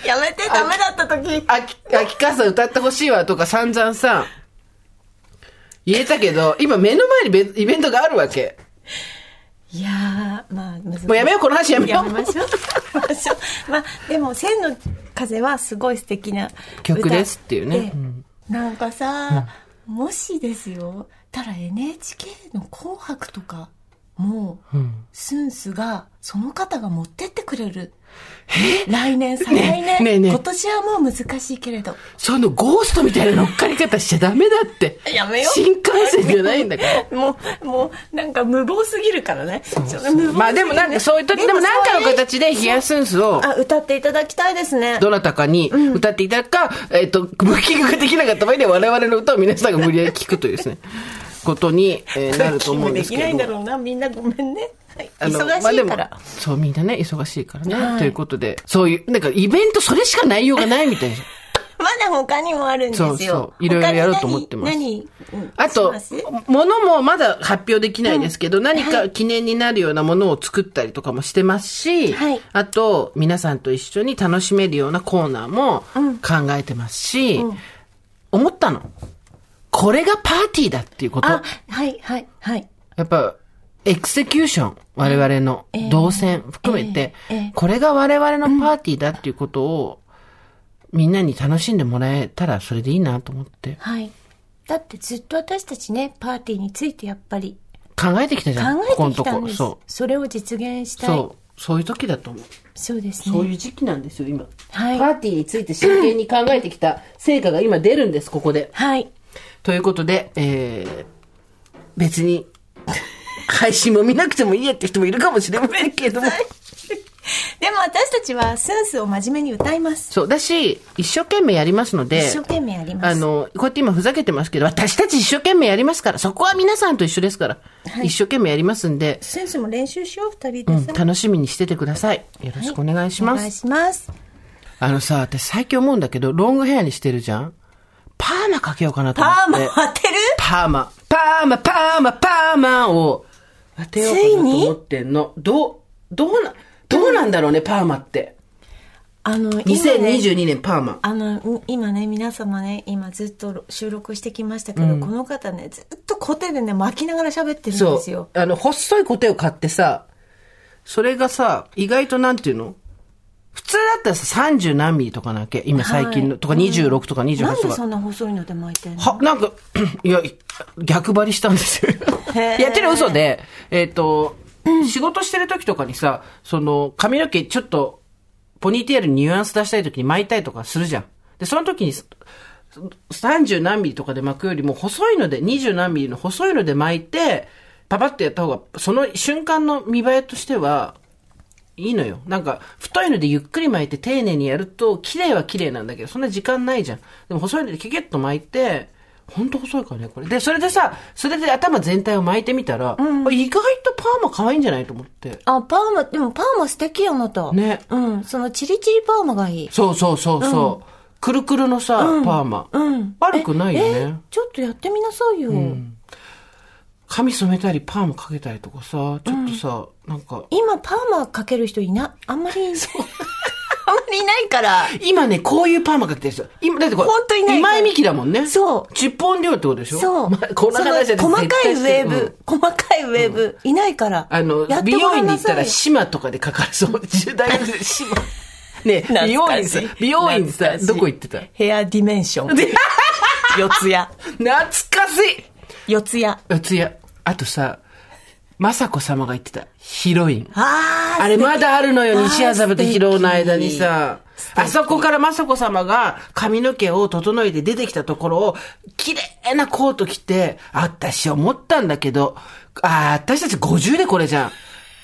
やめてダメだった時あき、あきかさ歌ってほしいわとか散々さ、言えたけど、今目の前にベイベントがあるわけ。いやー、まあ、難しい。もうやめよう、この話やめよう。やめましょう。*laughs* まあ、でも、千の風はすごい素敵な歌曲ですっていうねなんかさ、もしですよ、たら NHK の紅白とかも、スンスが、その方が持ってってくれる。来年、再来年、ねえね今年はもう難しいけれど。そのゴーストみたいな乗っかり方しちゃダメだって。やめよう新幹線じゃないんだから。*laughs* もう、もう、なんか無謀すぎるからね。ちょっと無謀ねまあでもなんかそういう時、でもなんかの形でヒヤスンスを、あ、歌っていただきたいですね。どなたかに歌っていただくか、えっ、と、ブッキングができなかった場合には我々の歌を皆さんが無理やり聞くというですね、ことに、えー *laughs* なると思うんですけできないんだど。ろうな。みんなごめんね。はい、忙しいから。そう、みんなね、忙しいからね。はいということで、そういう、なんかイベントそれしか内容がないみたいな。*laughs* まだ他にもあるんですよ。そうそういろいろやろうと思ってます何何あとものもまだ発表できないですけど、何か記念になるようなものを作ったりとかもしてますし、はいあと、皆さんと一緒に楽しめるようなコーナーも考えてますし、思ったの。これがパーティーだっていうこと？あ、はい、はい、はい。やっぱ、エクセキューション、我々のええ動線含めて、これが我々のパーティーだっていうことを、みんなに楽しんでもらえたらそれでいいなと思って。はい。だってずっと私たちね、パーティーについてやっぱり考えてきたじゃん。考。えてきたんです。そそれを実現しう。たい。そう。そういう時だと思う。そうですね。そういう時期なんですよ、今。はいパーティーについて真剣に考えてきた成果が今出るんです、ここで。はい。ということで、えー、別に、配信も見なくてもいいやって人もいるかもしれませんけれども。*laughs* でも私たちはスンスを真面目に歌います。そう。だし、一生懸命やりますので。一生懸命やります。あの、こうやって今ふざけてますけど、私たち一生懸命やりますから、そこは皆さんと一緒ですから。はい、一生懸命やりますんで。スンスも練習しよう、二人で、うん、楽しみにしててください。よろしくお願いします。はい、お願いします。あのさ、私最近思うんだけど、ロングヘアにしてるじゃんパーマかけようかなと思って。パーマ当てる？パーマ。パーマ、パーマ、パーマを当てようかなと思ってんの。どう、どうな、どうなんだろうね、パーマって。あの、2022年パーマ。あの、今ね、皆様ね、今ずっと収録してきましたけど、うん、この方ね、ずっとコテでね、巻きながら喋ってるんですよ。あの、細いコテを買ってさ、それがさ、意外となんていうの？普通だったらさ、30何ミリとかなわけ今最近の、はい、とか26とか28とか。なんでそんな細いので巻いてんの？は、なんか、*clears throat* いや、逆張りしたんですよ。*laughs* やってる嘘で、えっ、ー、と、仕事してる時とかにさ、その、髪の毛ちょっと、ポニーテールにニュアンス出したい時に巻いたりとかするじゃん。で、その時に、30何ミリとかで巻くよりも細いので、20何ミリの細いので巻いて、パパッとやった方が、その瞬間の見栄えとしては、いいのよ。なんか、太いのでゆっくり巻いて丁寧にやると、綺麗は綺麗なんだけど、そんな時間ないじゃん。でも細いのでキュキュッと巻いて、ほんと細いからね、これ。で、それでさ、それで頭全体を巻いてみたら、うん、意外とパーマ可愛いんじゃないと思って。あ、パーマ、でもパーマ素敵あなた。ね。うん。そのチリチリパーマがいい。そうそうそうそう。うん、くるくるのさ、うん、パーマ。うん。悪くないよね。ちょっとやってみなさいよ。うん髪染めたり、パーマかけたりとかさ、ちょっとさ、うん、なんか。今、パーマかける人いな、あんまり、そう。*laughs* あんまりいないから。今ね、こういうパーマかけてる人。今、だってこれ、本当にない。今井美樹だもんね。そう。チップオン量ってことでしょ？そう。まあ、こんな話で細かいウェーブ、うん、細かいウェーブ、いないから。あの、美容院に行ったら、島とかでかかるそう。大学で島。*laughs* ね美容院さ、美容院さ、どこ行ってた？ヘアディメンション。*laughs* 四ツ谷。懐かしい四ツ谷。四ツ谷。あとさ、雅子様が言ってた、ヒロイン。ああれまだあるのよ、西麻布と広尾の間にさ。あそこから雅子様が髪の毛を整えて出てきたところを、綺麗なコート着て、私思ったんだけど、ああ、私たち50でこれじゃん。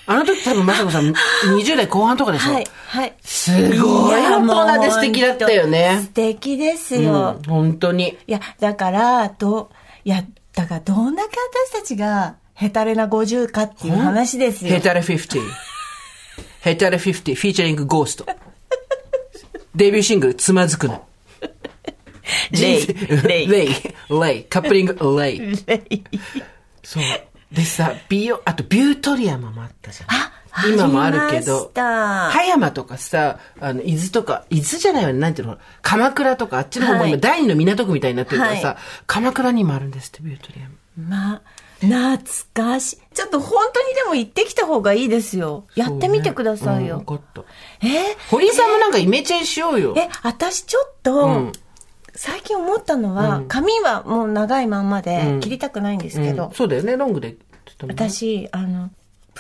あの時多分雅子さん20代後半とかでしょはい、はい。すごい大人で素敵だったよね。素敵ですよ。うん、本当に。いや、だから、ど、いや、だからどんだけ私たちが、ヘタレな50かっていう話ですよ。ヘタレ50。ヘタレ50、フィーチャリングゴースト。デビューシングル、つまずくな。レイ。レイ。レイ。レイ。カップリング、レイ。レイ。そう。でさ、美容、あとビュートリアマもあったじゃん。今もあるけど、葉山とかさ、あの、伊豆とか、伊豆じゃないわね、なんていうの、鎌倉とか、あっちの方も今、第二の港区みたいになってるからさ、はい、鎌倉にもあるんですって、ビュートリアマ。まあ、懐かしい。ちょっと本当にでも行ってきた方がいいですよ。やってみてくださいよ。ねうん。え？堀井さんもなんかイメチェンしようよ。え、私ちょっと、うん、最近思ったのは、うん、髪はもう長いまんまで切りたくないんですけど。そうだよね、ロングで。私、あの、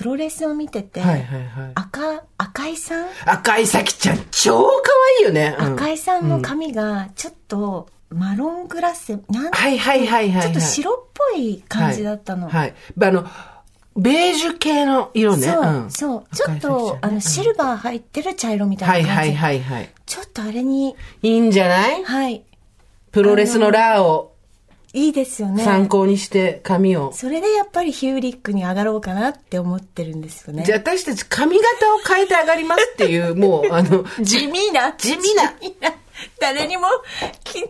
プロレスを見てて、はいはいはい、赤、赤井さん？赤井咲ちゃん、超可愛いよね。赤井さんの髪が、ちょっと、マロングラッセ、なんはいはいはいはい。ちょっと白っぽい感じだったの。はい。はい、あの、ベージュ系の色ね。そう、うん、そう。ちょっと、ね、あの、シルバー入ってる茶色みたいな感じ。はいはいはいはい。ちょっとあれに。いいんじゃない？はい。プロレスのラーを。いいですよね。参考にして髪を。それでやっぱりヒューリックに上がろうかなって思ってるんですよね。じゃあ私たち髪型を変えて上がりますっていう、もう、あの、*laughs* 地味な。地味な。誰にも、近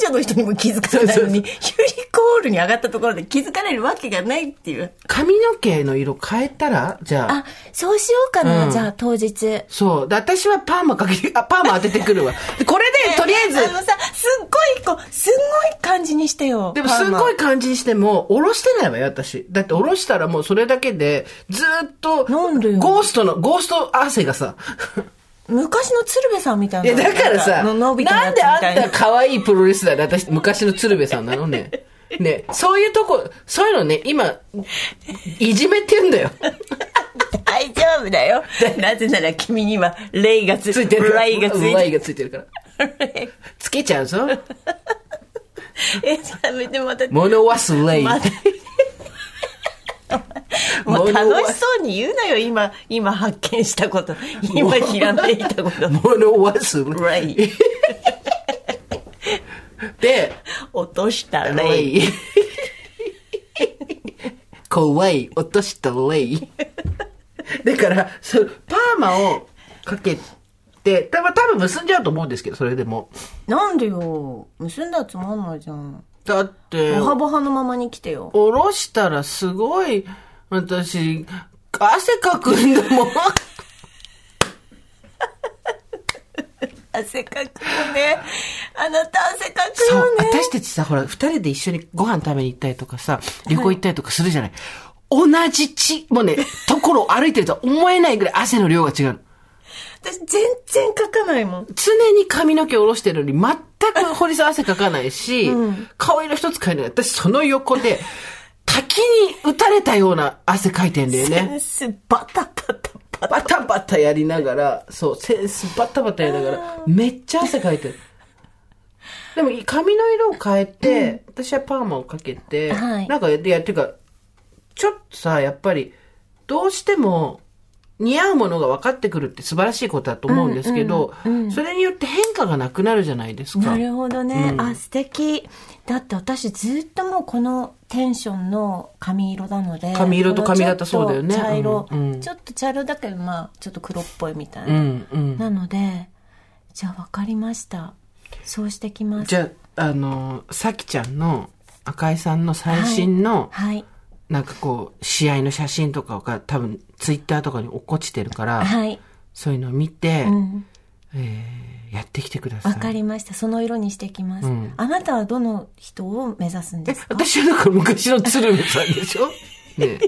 所の人にも気づかれないのに、ヒューリックホールに上がったところで気づかれるわけがないっていう。髪の毛の色変えたら？じゃあ。あ、そうしようかな、うん、じゃあ当日。そう。で、私はパーマかけて、*laughs* あ、パーマ当ててくるわ。*laughs* これで、とりあえず。あのさ、すっごい、こう、すんごい感じにしてよ。でも、すっごい感じにしても、おろしてないわよ、私。だって、おろしたらもうそれだけで、ずっと。ゴーストの、ゴースト汗がさ、昔の鶴瓶さんみたいな。いや、だからさ、なんであんた可愛いプロレスラーで私、昔の鶴瓶さんなのね。*laughs* ね、そういうとこ、そういうのね、今、いじめって言うんだよ。大丈夫だよ。*laughs* なぜなら君には、レイがついてる。レイがついてる。レイがついてるから。*laughs* つけちゃうぞ。え、やめてまた。物忘れ。また *laughs* もう楽しそうに言うなよ、今、今発見したこと。今ひらめいたこと。*laughs* 物忘れ。*laughs* で、落としたレイ。怖い、落としたレイ。だから、そう、パーマをかけて、多分、多分結んじゃうと思うんですけど、それでも。なんでよ。結んだらつまんないじゃん。だって、ボハボハのままに来てよ。下ろしたらすごい、私、汗かくんだもん。*laughs* 汗かくよね。あなた汗かくそうよ、ね。私たちさ、ほら、二人で一緒にご飯食べに行ったりとかさ、旅行行ったりとかするじゃない。同じ地、もうね、ところを歩いてるとは思えないぐらい汗の量が違うの。私全然かかないもん。常に髪の毛下ろしてるのに全く堀さん汗かかないし、顔色一つ変えない。私その横で、滝に打たれたような汗かいてんだよね。センスバタバタバタ。バタバタやりながら、そう、センスバタバタやりながら、めっちゃ汗かいてる。でも、髪の色を変えて、私はパーマをかけて、はいなんか、いや、っていうか、ちょっとさ、やっぱり、どうしても、似合うものが分かってくるって素晴らしいことだと思うんですけど、それによって変化がなくなるじゃないですか。なるほどね。あ、素敵。だって私ずっともうこのテンションの髪色なので。髪色と髪型そうだよねこのちょっと茶色、うんうんちょっと茶色だけど、まあ、ちょっと黒っぽいみたいな。うん、うん。なので、じゃあ分かりました。そうしてきます。じゃあ、あの、さきちゃんの、赤井さんの最新の、はい。なんかこう、試合の写真とかが多分、ツイッターとかに落っこちてるから、はい。そういうのを見て、うん。えーやってきてください。わかりました。その色にしてきます。うんあなたはどの人を目指すんでえすか、私はだから昔の鶴瓶さんでしょ？ねえ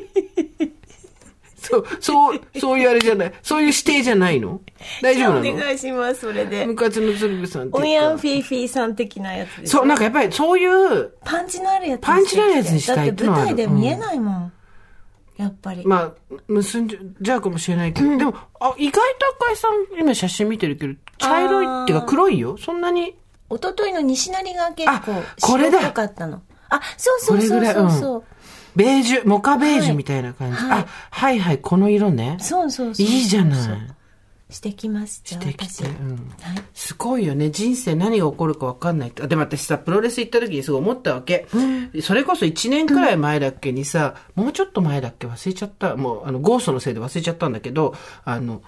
そう、そう、そういうあれじゃない。そういう指定じゃないの？大丈夫なおの願いします、それで。昔の鶴瓶さんってオンいうかヤンフィーフィーさん的なやつです。そう、なんかやっぱりそういう、パンチのあるやつにパンチのあるやつにしたいだっっててのはある舞台で見えないもん。やっぱり。まあ、結んじゃうかもしれないけど、でも、あ、意外と赤井さん、今写真見てるけど、茶色いっていうか黒いよ？そんなに？一昨日の西成が結構あこれだ白っぽかったの。あ、そうそうそうそうそう。ベージュ、モカベージュみたいな感じ。はいあ、はいはい、この色ね。そうそうそう。いいじゃないそうしてきます。じゃあ私。してきて。うん。はい。すごいよね。人生何が起こるか分かんないって。あでも私さ、プロレス行った時にすごい思ったわけ。それこそ1年くらい前だっけにさ、もうちょっと前だっけ忘れちゃった。もう、あの、ゴーストのせいで忘れちゃったんだけど、あの、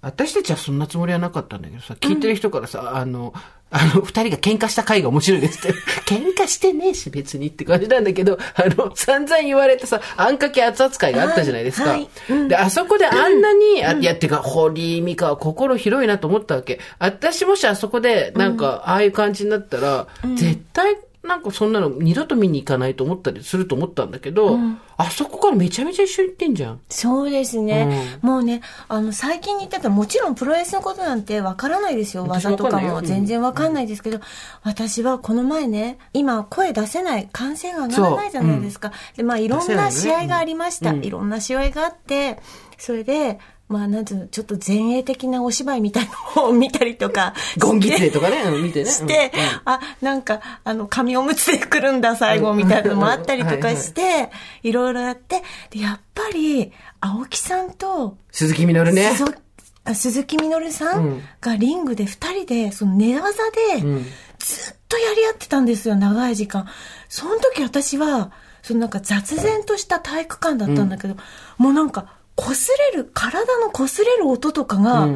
私たちはそんなつもりはなかったんだけどさ、聞いてる人からさ、あの、あの、二人が喧嘩した回が面白いですって。*laughs* 喧嘩してねえし、別にって感じなんだけど、あの、散々言われたさ、あんかけ熱々会があったじゃないですか。はいはいで、あそこであんなに、あいや、ってか、堀井美香は心広いなと思ったわけ。私もしあそこで、なんか、ああいう感じになったら、絶対、なんかそんなの二度と見に行かないと思ったりすると思ったんだけど、あそこからめちゃめちゃ一緒に行ってんじゃん。そうですね。もうね、あの、最近言ってた、もちろんプロレスのことなんてわからないですよ。私技とかも全然わかんないですけど、私はこの前ね、今声出せない、歓声が上がらないじゃないですか。で、まあいろんな試合がありました。いろんな試合があって、それで、まあなんつうの、ちょっと前衛的なお芝居みたいなのを見たりとか。ゴンギツネとかね、うん見てね。して、あ、なんか、あの、紙おむつで来るんだ、最後、みたいなのもあったりとかして、いろいろやって、で、やっぱり、青木さんと、鈴木みのるね。鈴木みのるさんがリングで二人で、その寝技で、ずっとやり合ってたんですよ、長い時間。その時私は、そのなんか雑然とした体育館だったんだけど、もうなんか、擦れる、体の擦れる音とかが、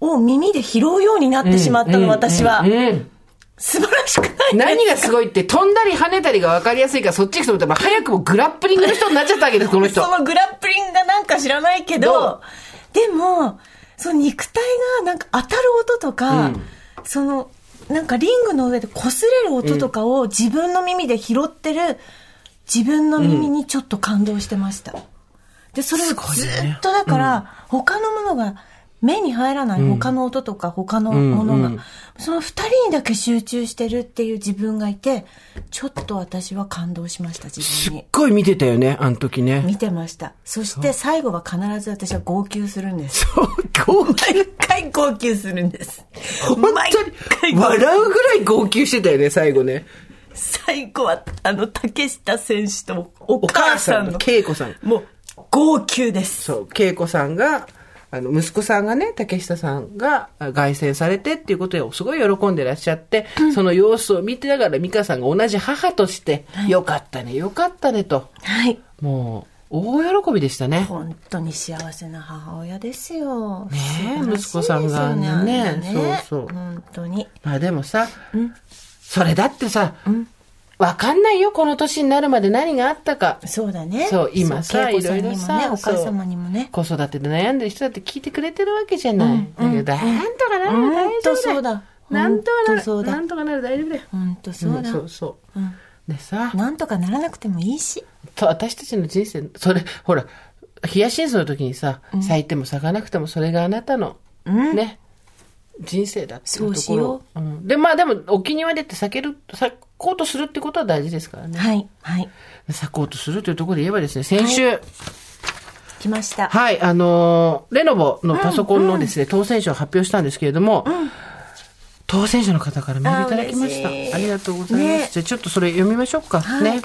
を耳で拾うようになってしまったの、うん私は。うんうん素晴らしくない何がですすごいって、飛んだり跳ねたりが分かりやすいから、そっち行くと思ったら、早くもグラップリングの人になっちゃったわけです、この人。そのグラップリングがなんか知らないけどど、でも、その肉体がなんか当たる音とか、その、なんかリングの上で擦れる音とかを自分の耳で拾ってる自分の耳にちょっと感動してました。で、それをずっとだから、他のものが目に入らない他の音とか他のものが、その二人にだけ集中してるっていう自分がいて、ちょっと私は感動しました、自すっ分に。ごい見てたよね、あの時ね。見てました。そして最後は必ず私は号泣するんです。そう、号泣。毎回号泣するんです。本当に、笑うぐらい号泣してたよね、最後ね。最後は、あの、竹下選手とお母さんの、恵子さん。もう、号泣です。そう、恵子さんが、あの、息子さんがね、竹下さんがあ凱旋されてっていうことをすごい喜んでらっしゃって、その様子を見てながら美香さんが同じ母として、よかったね、よかったねと、はい。もう、大喜びでしたね。本当に幸せな母親ですよ。ね息子さんがねあんなそうそう本当に。まあでもさ、それだってさ、わかんないよ、この年になるまで何があったか。そうだね。そう、今さ、いろいろさ、お母様にもね。子育てで悩んでる人だって聞いてくれてるわけじゃない。だけど、なんとかなる、うん大丈夫ほんとそうだなんとかなる。なんとかなる、大丈夫だよ。本当そうだ。んそうそう。うんでさ、なんとかならなくてもいいし。と私たちの人生、それ、ほら、ヒヤシンスの時にさ、咲いても咲かなくてもそれがあなたの、ね、人生だっていうところ。そうしようんで、まあでも、お気に入りって咲ける、咲こうとするってことは大事ですからね。はい、はい。咲こうとするというところで言えばですね、先週、来ました。はい、あのーレノボのパソコンのですね、当選者を発表したんですけれども、当選者の方からメールいただきました。ありがとうございます。ねじゃあちょっとそれ読みましょうか。はいね。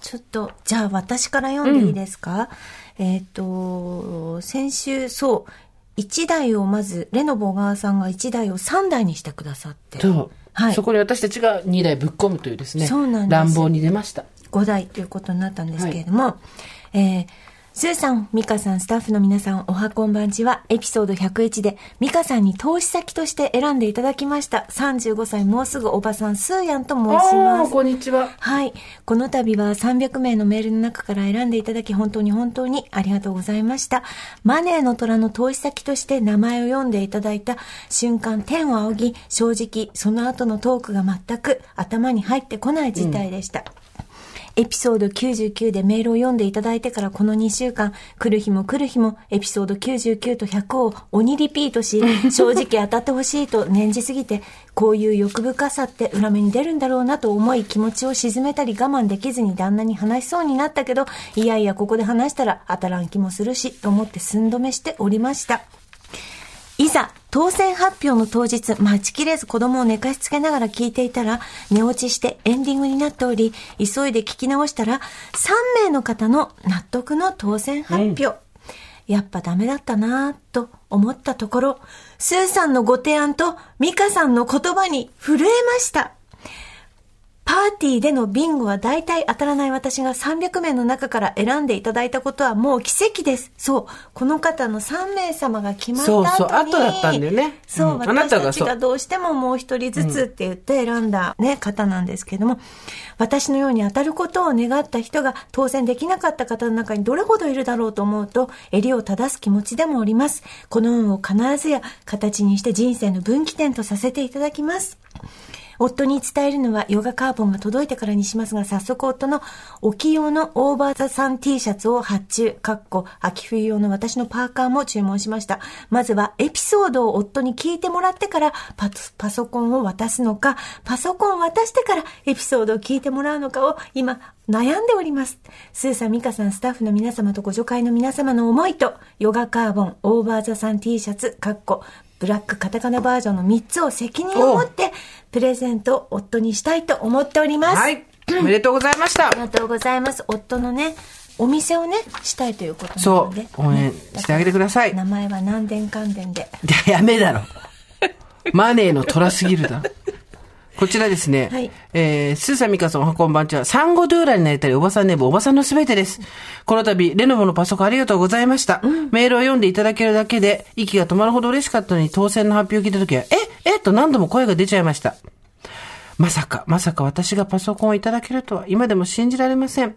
ちょっと、じゃあ私から読んでいいですか、えっ、と、先週、そう、1台をまず、レノボ小川さんが1台を3台にしてくださって。そう。はい。そこに私たちが2台ぶっ込むというですね、そうなんです乱暴に出ました。5台ということになったんですけれども、えースーさん、ミカさん、スタッフの皆さん、おはこんばんちは、エピソード101で、ミカさんに投資先として選んでいただきました。35歳、もうすぐおばさん、スーヤンと申します。こんにちは。はい。この度は300名のメールの中から選んでいただき本当に本当にありがとうございました。マネーの虎の投資先として名前を読んでいただいた瞬間、天を仰ぎ、正直その後のトークが全く頭に入ってこない事態でした。エピソード99でメールを読んでいただいてからこの2週間、来る日も来る日もエピソード99と100を鬼リピートし、*laughs* 正直当たってほしいと念じすぎて、こういう欲深さって裏目に出るんだろうなと思い気持ちを沈めたり我慢できずに旦那に話しそうになったけど、いやいやここで話したら当たらん気もするし、と思って寸止めしておりました。いざ、当選発表の当日、待ちきれず子供を寝かしつけながら聞いていたら、寝落ちしてエンディングになっており、急いで聞き直したら、3名の方の納得の当選発表。やっぱダメだったなぁと思ったところ、スーさんのご提案とミカさんの言葉に震えました。ティーでのビンゴは大体当たらない私が300名の中から選んでいただいたことはもう奇跡です。そう。この方の3名様が決まった後に。そうそう後だったんだよねそう、うんあな私たちがどうしてももう一人ずつって言って選んだね、方なんですけども、私のように当たることを願った人が当選できなかった方の中にどれほどいるだろうと思うと、襟を正す気持ちでもおります。この運を必ずや形にして人生の分岐点とさせていただきます。夫に伝えるのはヨガカーボンが届いてからにしますが、早速夫の沖用のオーバーザさん T シャツを発注、かっこ秋冬用の私のパーカーも注文しました。まずはエピソードを夫に聞いてもらってからパパソコンを渡すのか、パソコンを渡してからエピソードを聞いてもらうのかを今悩んでおります。スーさん、ミカさん、スタッフの皆様とご助会の皆様の思いと、ヨガカーボン、オーバーザさん T シャツ、かっこブラックカタカナバージョンの3つを責任を持ってプレゼントを夫にしたいと思っております。はい。おめでとうございましたあり。がとうございます。夫のね、お店をね、したいということなそうので。。応援してあげてください。名前は南電関電で。いや、やめだろ。マネーの虎すぎるだろ。こちらですね。はいえー、スーサミカさん、おはこんばんちは、サンゴドゥーラになりたいおばさんネブ、おばさんのすべてです。この度、レノボのパソコンありがとうございました。メールを読んでいただけるだけで、息が止まるほど嬉しかったのに、当選の発表を聞いたときは、ええと何度も声が出ちゃいました。まさか、まさか私がパソコンをいただけるとは、今でも信じられません。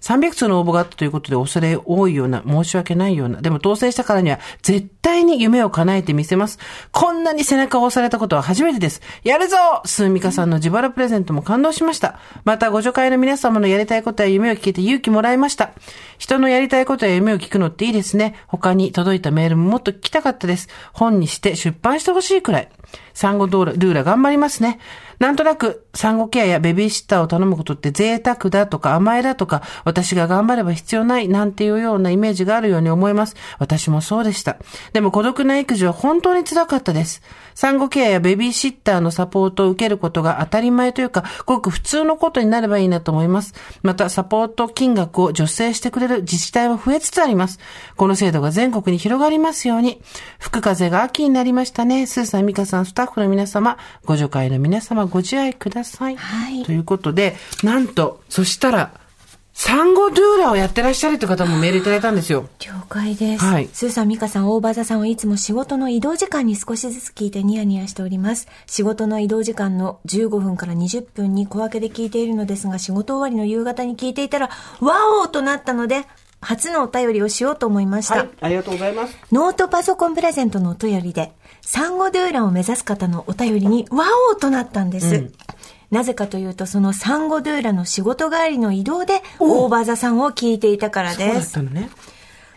300通の応募があったということで恐れ多いような、申し訳ないような。でも当選したからには絶対に夢を叶えてみせます。こんなに背中を押されたことは初めてです。やるぞスーミカさんの自腹プレゼントも感動しました。またご助会の皆様のやりたいことや夢を聞けて勇気もらいました。人のやりたいことや夢を聞くのっていいですね。他に届いたメールももっと聞きたかったです。本にして出版してほしいくらい。サンゴドーラルーラ頑張りますね。なんとなく産後ケアやベビーシッターを頼むことって贅沢だとか甘えだとか、私が頑張れば必要ないなんていうようなイメージがあるように思います。私もそうでした。でも孤独な育児は本当に辛かったです。産後ケアやベビーシッターのサポートを受けることが当たり前というか、ごく普通のことになればいいなと思います。また、サポート金額を助成してくれる自治体も増えつつあります。この制度が全国に広がりますように。吹く風が秋になりましたね。スーさん、ミカさん、スタッフの皆様、ご助会の皆様、ご自愛ください。はい。ということで、なんと、そしたら、産後ドゥーラをやってらっしゃるという方もメールいただいたんですよ。了解です。はい。スーさん、ミカさん、大場座さんはいつも仕事の移動時間に少しずつ聞いてニヤニヤしております。仕事の移動時間の15分から20分に小分けで聞いているのですが、仕事終わりの夕方に聞いていたら、ワオーとなったので、初のお便りをしようと思いました。はい、ありがとうございます。ノートパソコンプレゼントのお便りで、産後ドゥーラを目指す方のお便りに、ワオーとなったんです。うんなぜかというと、その産後ドゥーラの仕事帰りの移動で、オーバーザサンを聞いていたからです。そうだったのね。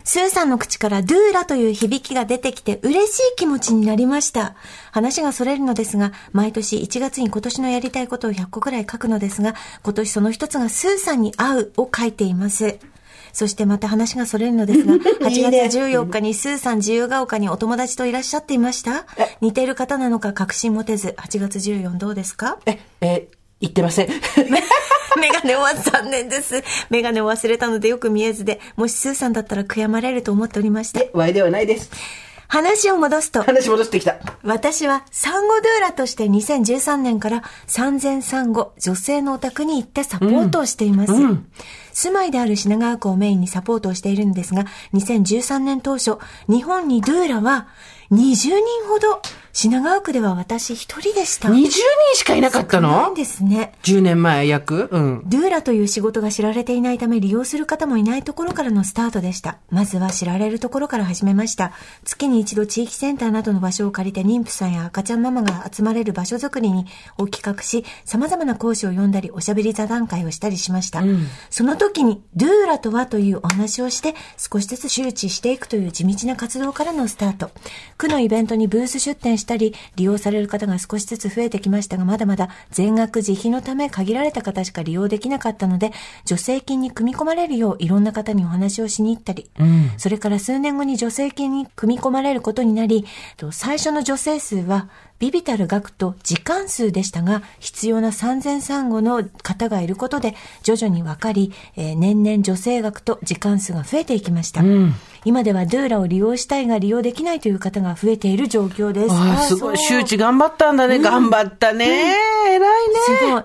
スーさんの口からドゥーラという響きが出てきて嬉しい気持ちになりました。話がそれるのですが、毎年1月に今年のやりたいことを100個くらい書くのですが、今年その一つがスーさんに会うを書いています。そしてまた話がそれるのですが、*laughs* 8月14日にスーさん自由が丘にお友達といらっしゃっていました似ている方なのか確信持てず、8月14どうですか？え、え、言ってません。*laughs* メガネは残念です。メガネを忘れたのでよく見えずで、もしスーさんだったら悔やまれると思っておりました。え、ワイではないです。話を戻すと。話戻してきた。私は産後ドゥーラとして2013年から産前産後女性のお宅に行ってサポートをしています。うんうん、住まいである品川区をメインにサポートをしているんですが、2013年当初、日本にドゥーラは20人ほど品川区では私一人でした。20人しかいなかったの？ないですね。10年前約？うん。ドゥーラという仕事が知られていないため利用する方もいないところからのスタートでした。まずは知られるところから始めました。月に一度地域センターなどの場所を借りて妊婦さんや赤ちゃんママが集まれる場所づくりにを企画し、様々な講師を呼んだり、おしゃべり座談会をしたりしました。うん、その時に、ドゥーラとはというお話をして、少しずつ周知していくという地道な活動からのスタート。区のイベントにブース出展したり、利用される方が少しずつ増えてきましたが、まだまだ全額自費のため限られた方しか利用できなかったので、助成金に組み込まれるよういろんな方にお話をしに行ったり、うん、それから数年後に助成金に組み込まれることになり、最初の助成数はビビたる額と時間数でしたが、必要な産前産後の方がいることで、徐々に分かり、えー、年々女性額と時間数が増えていきました。うん、今ではドゥーラを利用したいが利用できないという方が増えている状況です。ああ、すごい。周知頑張ったんだね。うん、頑張ったね。偉いね。すごい。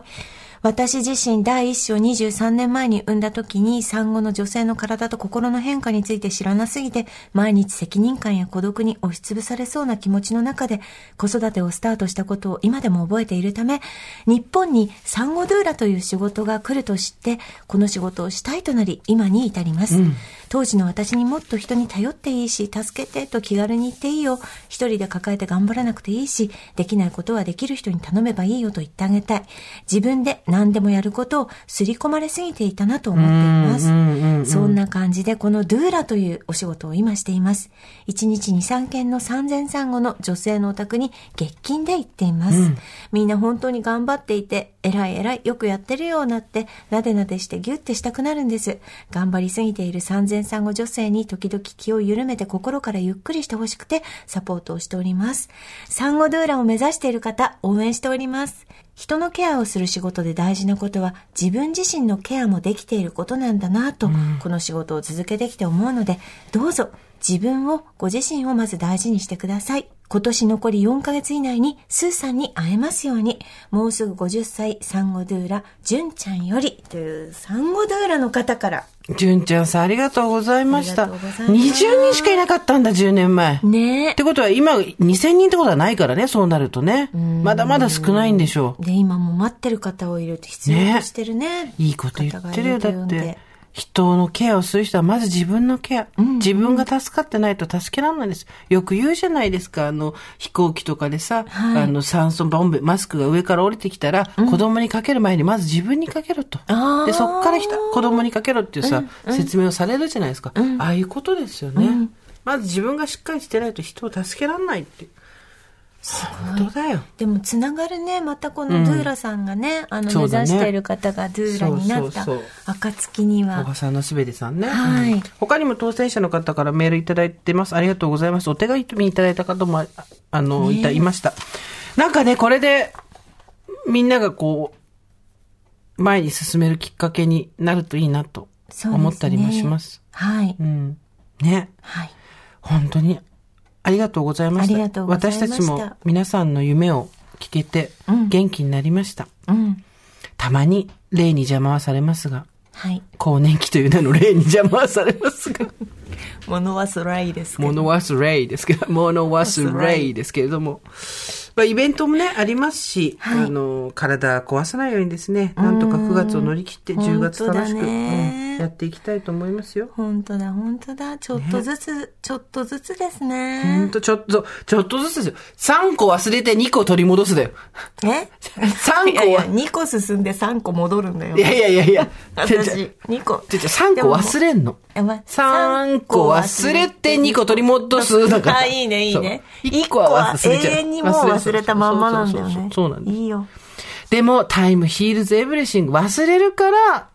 私自身第一子を23年前に産んだ時に産後の女性の体と心の変化について知らなすぎて毎日責任感や孤独に押しつぶされそうな気持ちの中で子育てをスタートしたことを今でも覚えているため日本に産後ドゥーラという仕事が来ると知ってこの仕事をしたいとなり今に至ります。うん当時の私にもっと人に頼っていいし、助けてと気軽に言っていいよ。一人で抱えて頑張らなくていいし、できないことはできる人に頼めばいいよと言ってあげたい。自分で何でもやることを刷り込まれすぎていたなと思っています。そんな感じでこのドゥーラというお仕事を今しています。1日2、3件の産前産後の女性のお宅に月金で行っています。うん、みんな本当に頑張っていて、偉い偉い、よくやってるようなって、なでなでしてギュッてしたくなるんです。頑張りすぎている産前産後女性に時々気を緩めて心からゆっくりしてほしくてサポートをしております。産後ドゥーラを目指している方、応援しております。人のケアをする仕事で大事なことは自分自身のケアもできていることなんだなと、うん、この仕事を続けてきて思うので、どうぞ自分を、ご自身をまず大事にしてください。今年残り4ヶ月以内にスーさんに会えますように、もうすぐ50歳サンゴドゥーラ、ジュンちゃんよりというサンゴドゥーラの方から。ジュンちゃんさんありがとうございました。20人しかいなかったんだ、10年前。ねってことは今2000人ってことはないからね、そうなるとね。まだまだ少ないんでしょう。で、今も待ってる方をいると必要としてるね。ねいいこと言ってるよ、だって。人のケアをする人はまず自分のケア。うんうん、自分が助かってないと助けられないです。よく言うじゃないですか。あの、飛行機とかでさ、はい、あの、酸素ボンベ、マスクが上から降りてきたら、うん、子供にかける前にまず自分にかけろと。で、そっから子供にかけろっていうさ、うんうん、説明をされるじゃないですか。うん、ああいうことですよね。まず自分がしっかりしてないと人を助けられないっていう。本当だよ。でもつながるね、またこのドゥーラさんがね、あの、目指している方がドゥーラになったそうそうそう暁には。小賀さんのすべてさんね。はいうん他にも当選者の方からメールいただいてます。ありがとうございます。お手紙いただいた方も、ああの、いた、いました。なんかね、これで、みんながこう、前に進めるきっかけになるといいなと思ったりもします。はい。うん。ね。はい。本当に、ありがとうございました。した私たちも皆さんの夢を聞けて、元気になりました。うん。たまに、霊に邪魔はされますが、はい。更年期という名の霊に邪魔はされますが、物はスライですけど。物忘れですけど、物忘れですけ *laughs* れども、まあ、イベントもね、ありますし、はいあの、体壊さないようにですね、なんとか9月を乗り切って10月楽しく、やっていきたいと思いますよ。本当だ、本当だ。ちょっとずつ、ちょっとずつですね。と、ちょっと、ちょっとずつですよ。3個忘れて2個取り戻すだよ。え？3いやいや、個は、2個進んで3個戻るんだよい。やいやいやいや、私、2個。ちょちょ3個忘れんの。えま3個忘れて2個取り戻す。だから。あ、いいね、いいね。そう1 1個は忘れちゃう。永遠にもう忘れたまんまなんだよね。そうそうなんです。いいよ。でも、タイムヒールズエブリシング忘れるから、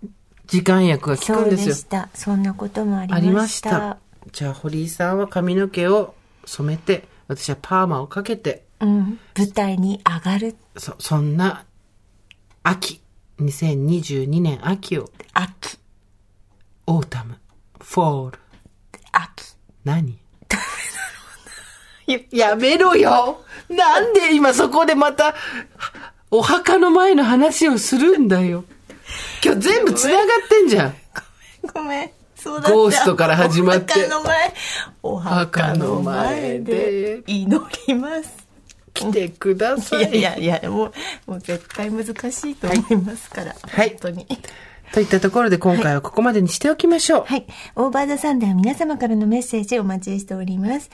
時間薬が効くんですよ。でした。そんなこともありありまし。ましたた。じゃあ、堀井さんは髪の毛を染めて、私はパーマをかけて、うん。舞台に上がるそ、そんな、秋、2022年秋を、秋。 autumn、fall、秋。何？*laughs* やめろよなんで今そこでまた、お墓の前の話をするんだよ。今日全部繋がってんじゃん。ごめん。そうだ。ゴーストから始まってお墓の前、お墓の前で祈ります。来てください。いやいやいや、もう、もう絶対難しいと思いますから。はい本当に。といったところで今回はここまでにしておきましょう。はい。オーバーザサンでは皆様からのメッセージをお待ちしております。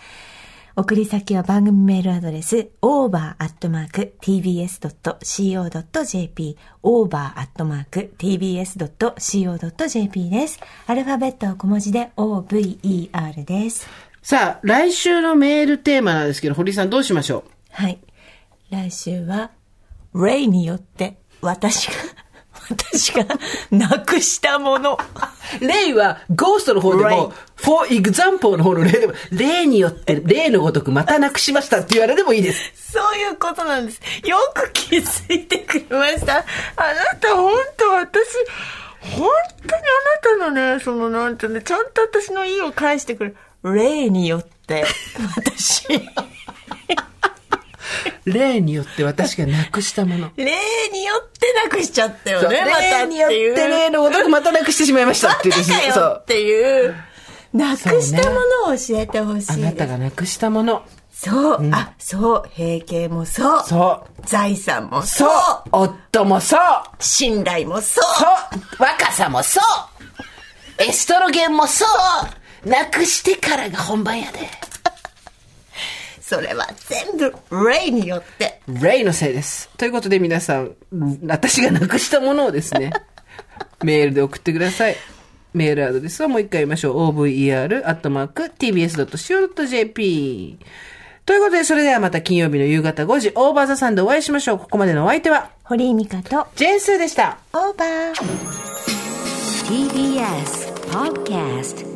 送り先は番組メールアドレス、over.tbs.co.jp、over.tbs.co.jp です。アルファベットは小文字で over です。さあ、来週のメールテーマなんですけど、堀井さんどうしましょはい。来週は、レイによって私が、私がなくしたもの。*laughs* う例は、ゴーストの方でも、for example の方の例でも、例によって、例のごとくまたなくしましたって言われてもいいです。そういうことなんです。よく気づいてくれました。あなた本当私、本当にあなたのね、そのなんてね、ちゃんと私の意を返してくる。例によって、*laughs* 私、例によって私がなくしたもの。例によってなくしちゃったよね、また例によっていう。例のごとくまたなくしてしまいましたって言うそう。よっていう。なくしたものを教えてほしいです。あなたがなくしたもの。そう、あ、そう、閉経もそう。そう。財産もそう。夫もそう信頼もそう。そう若さもそうエストロゲンもそうなくしてからが本番やで。それは全部、レイによって。レイのせいです。ということで皆さん、私がなくしたものをですね、*laughs* メールで送ってください。メールアドレスをもう一回言いましょう。over.tbs.co.jp ということで、それではまた金曜日の夕方5時、オーバーザサンでお会いしましょう。ここまでのお相手は、堀井美香と、ジェーンスーでした。オーバー。TBS Podcast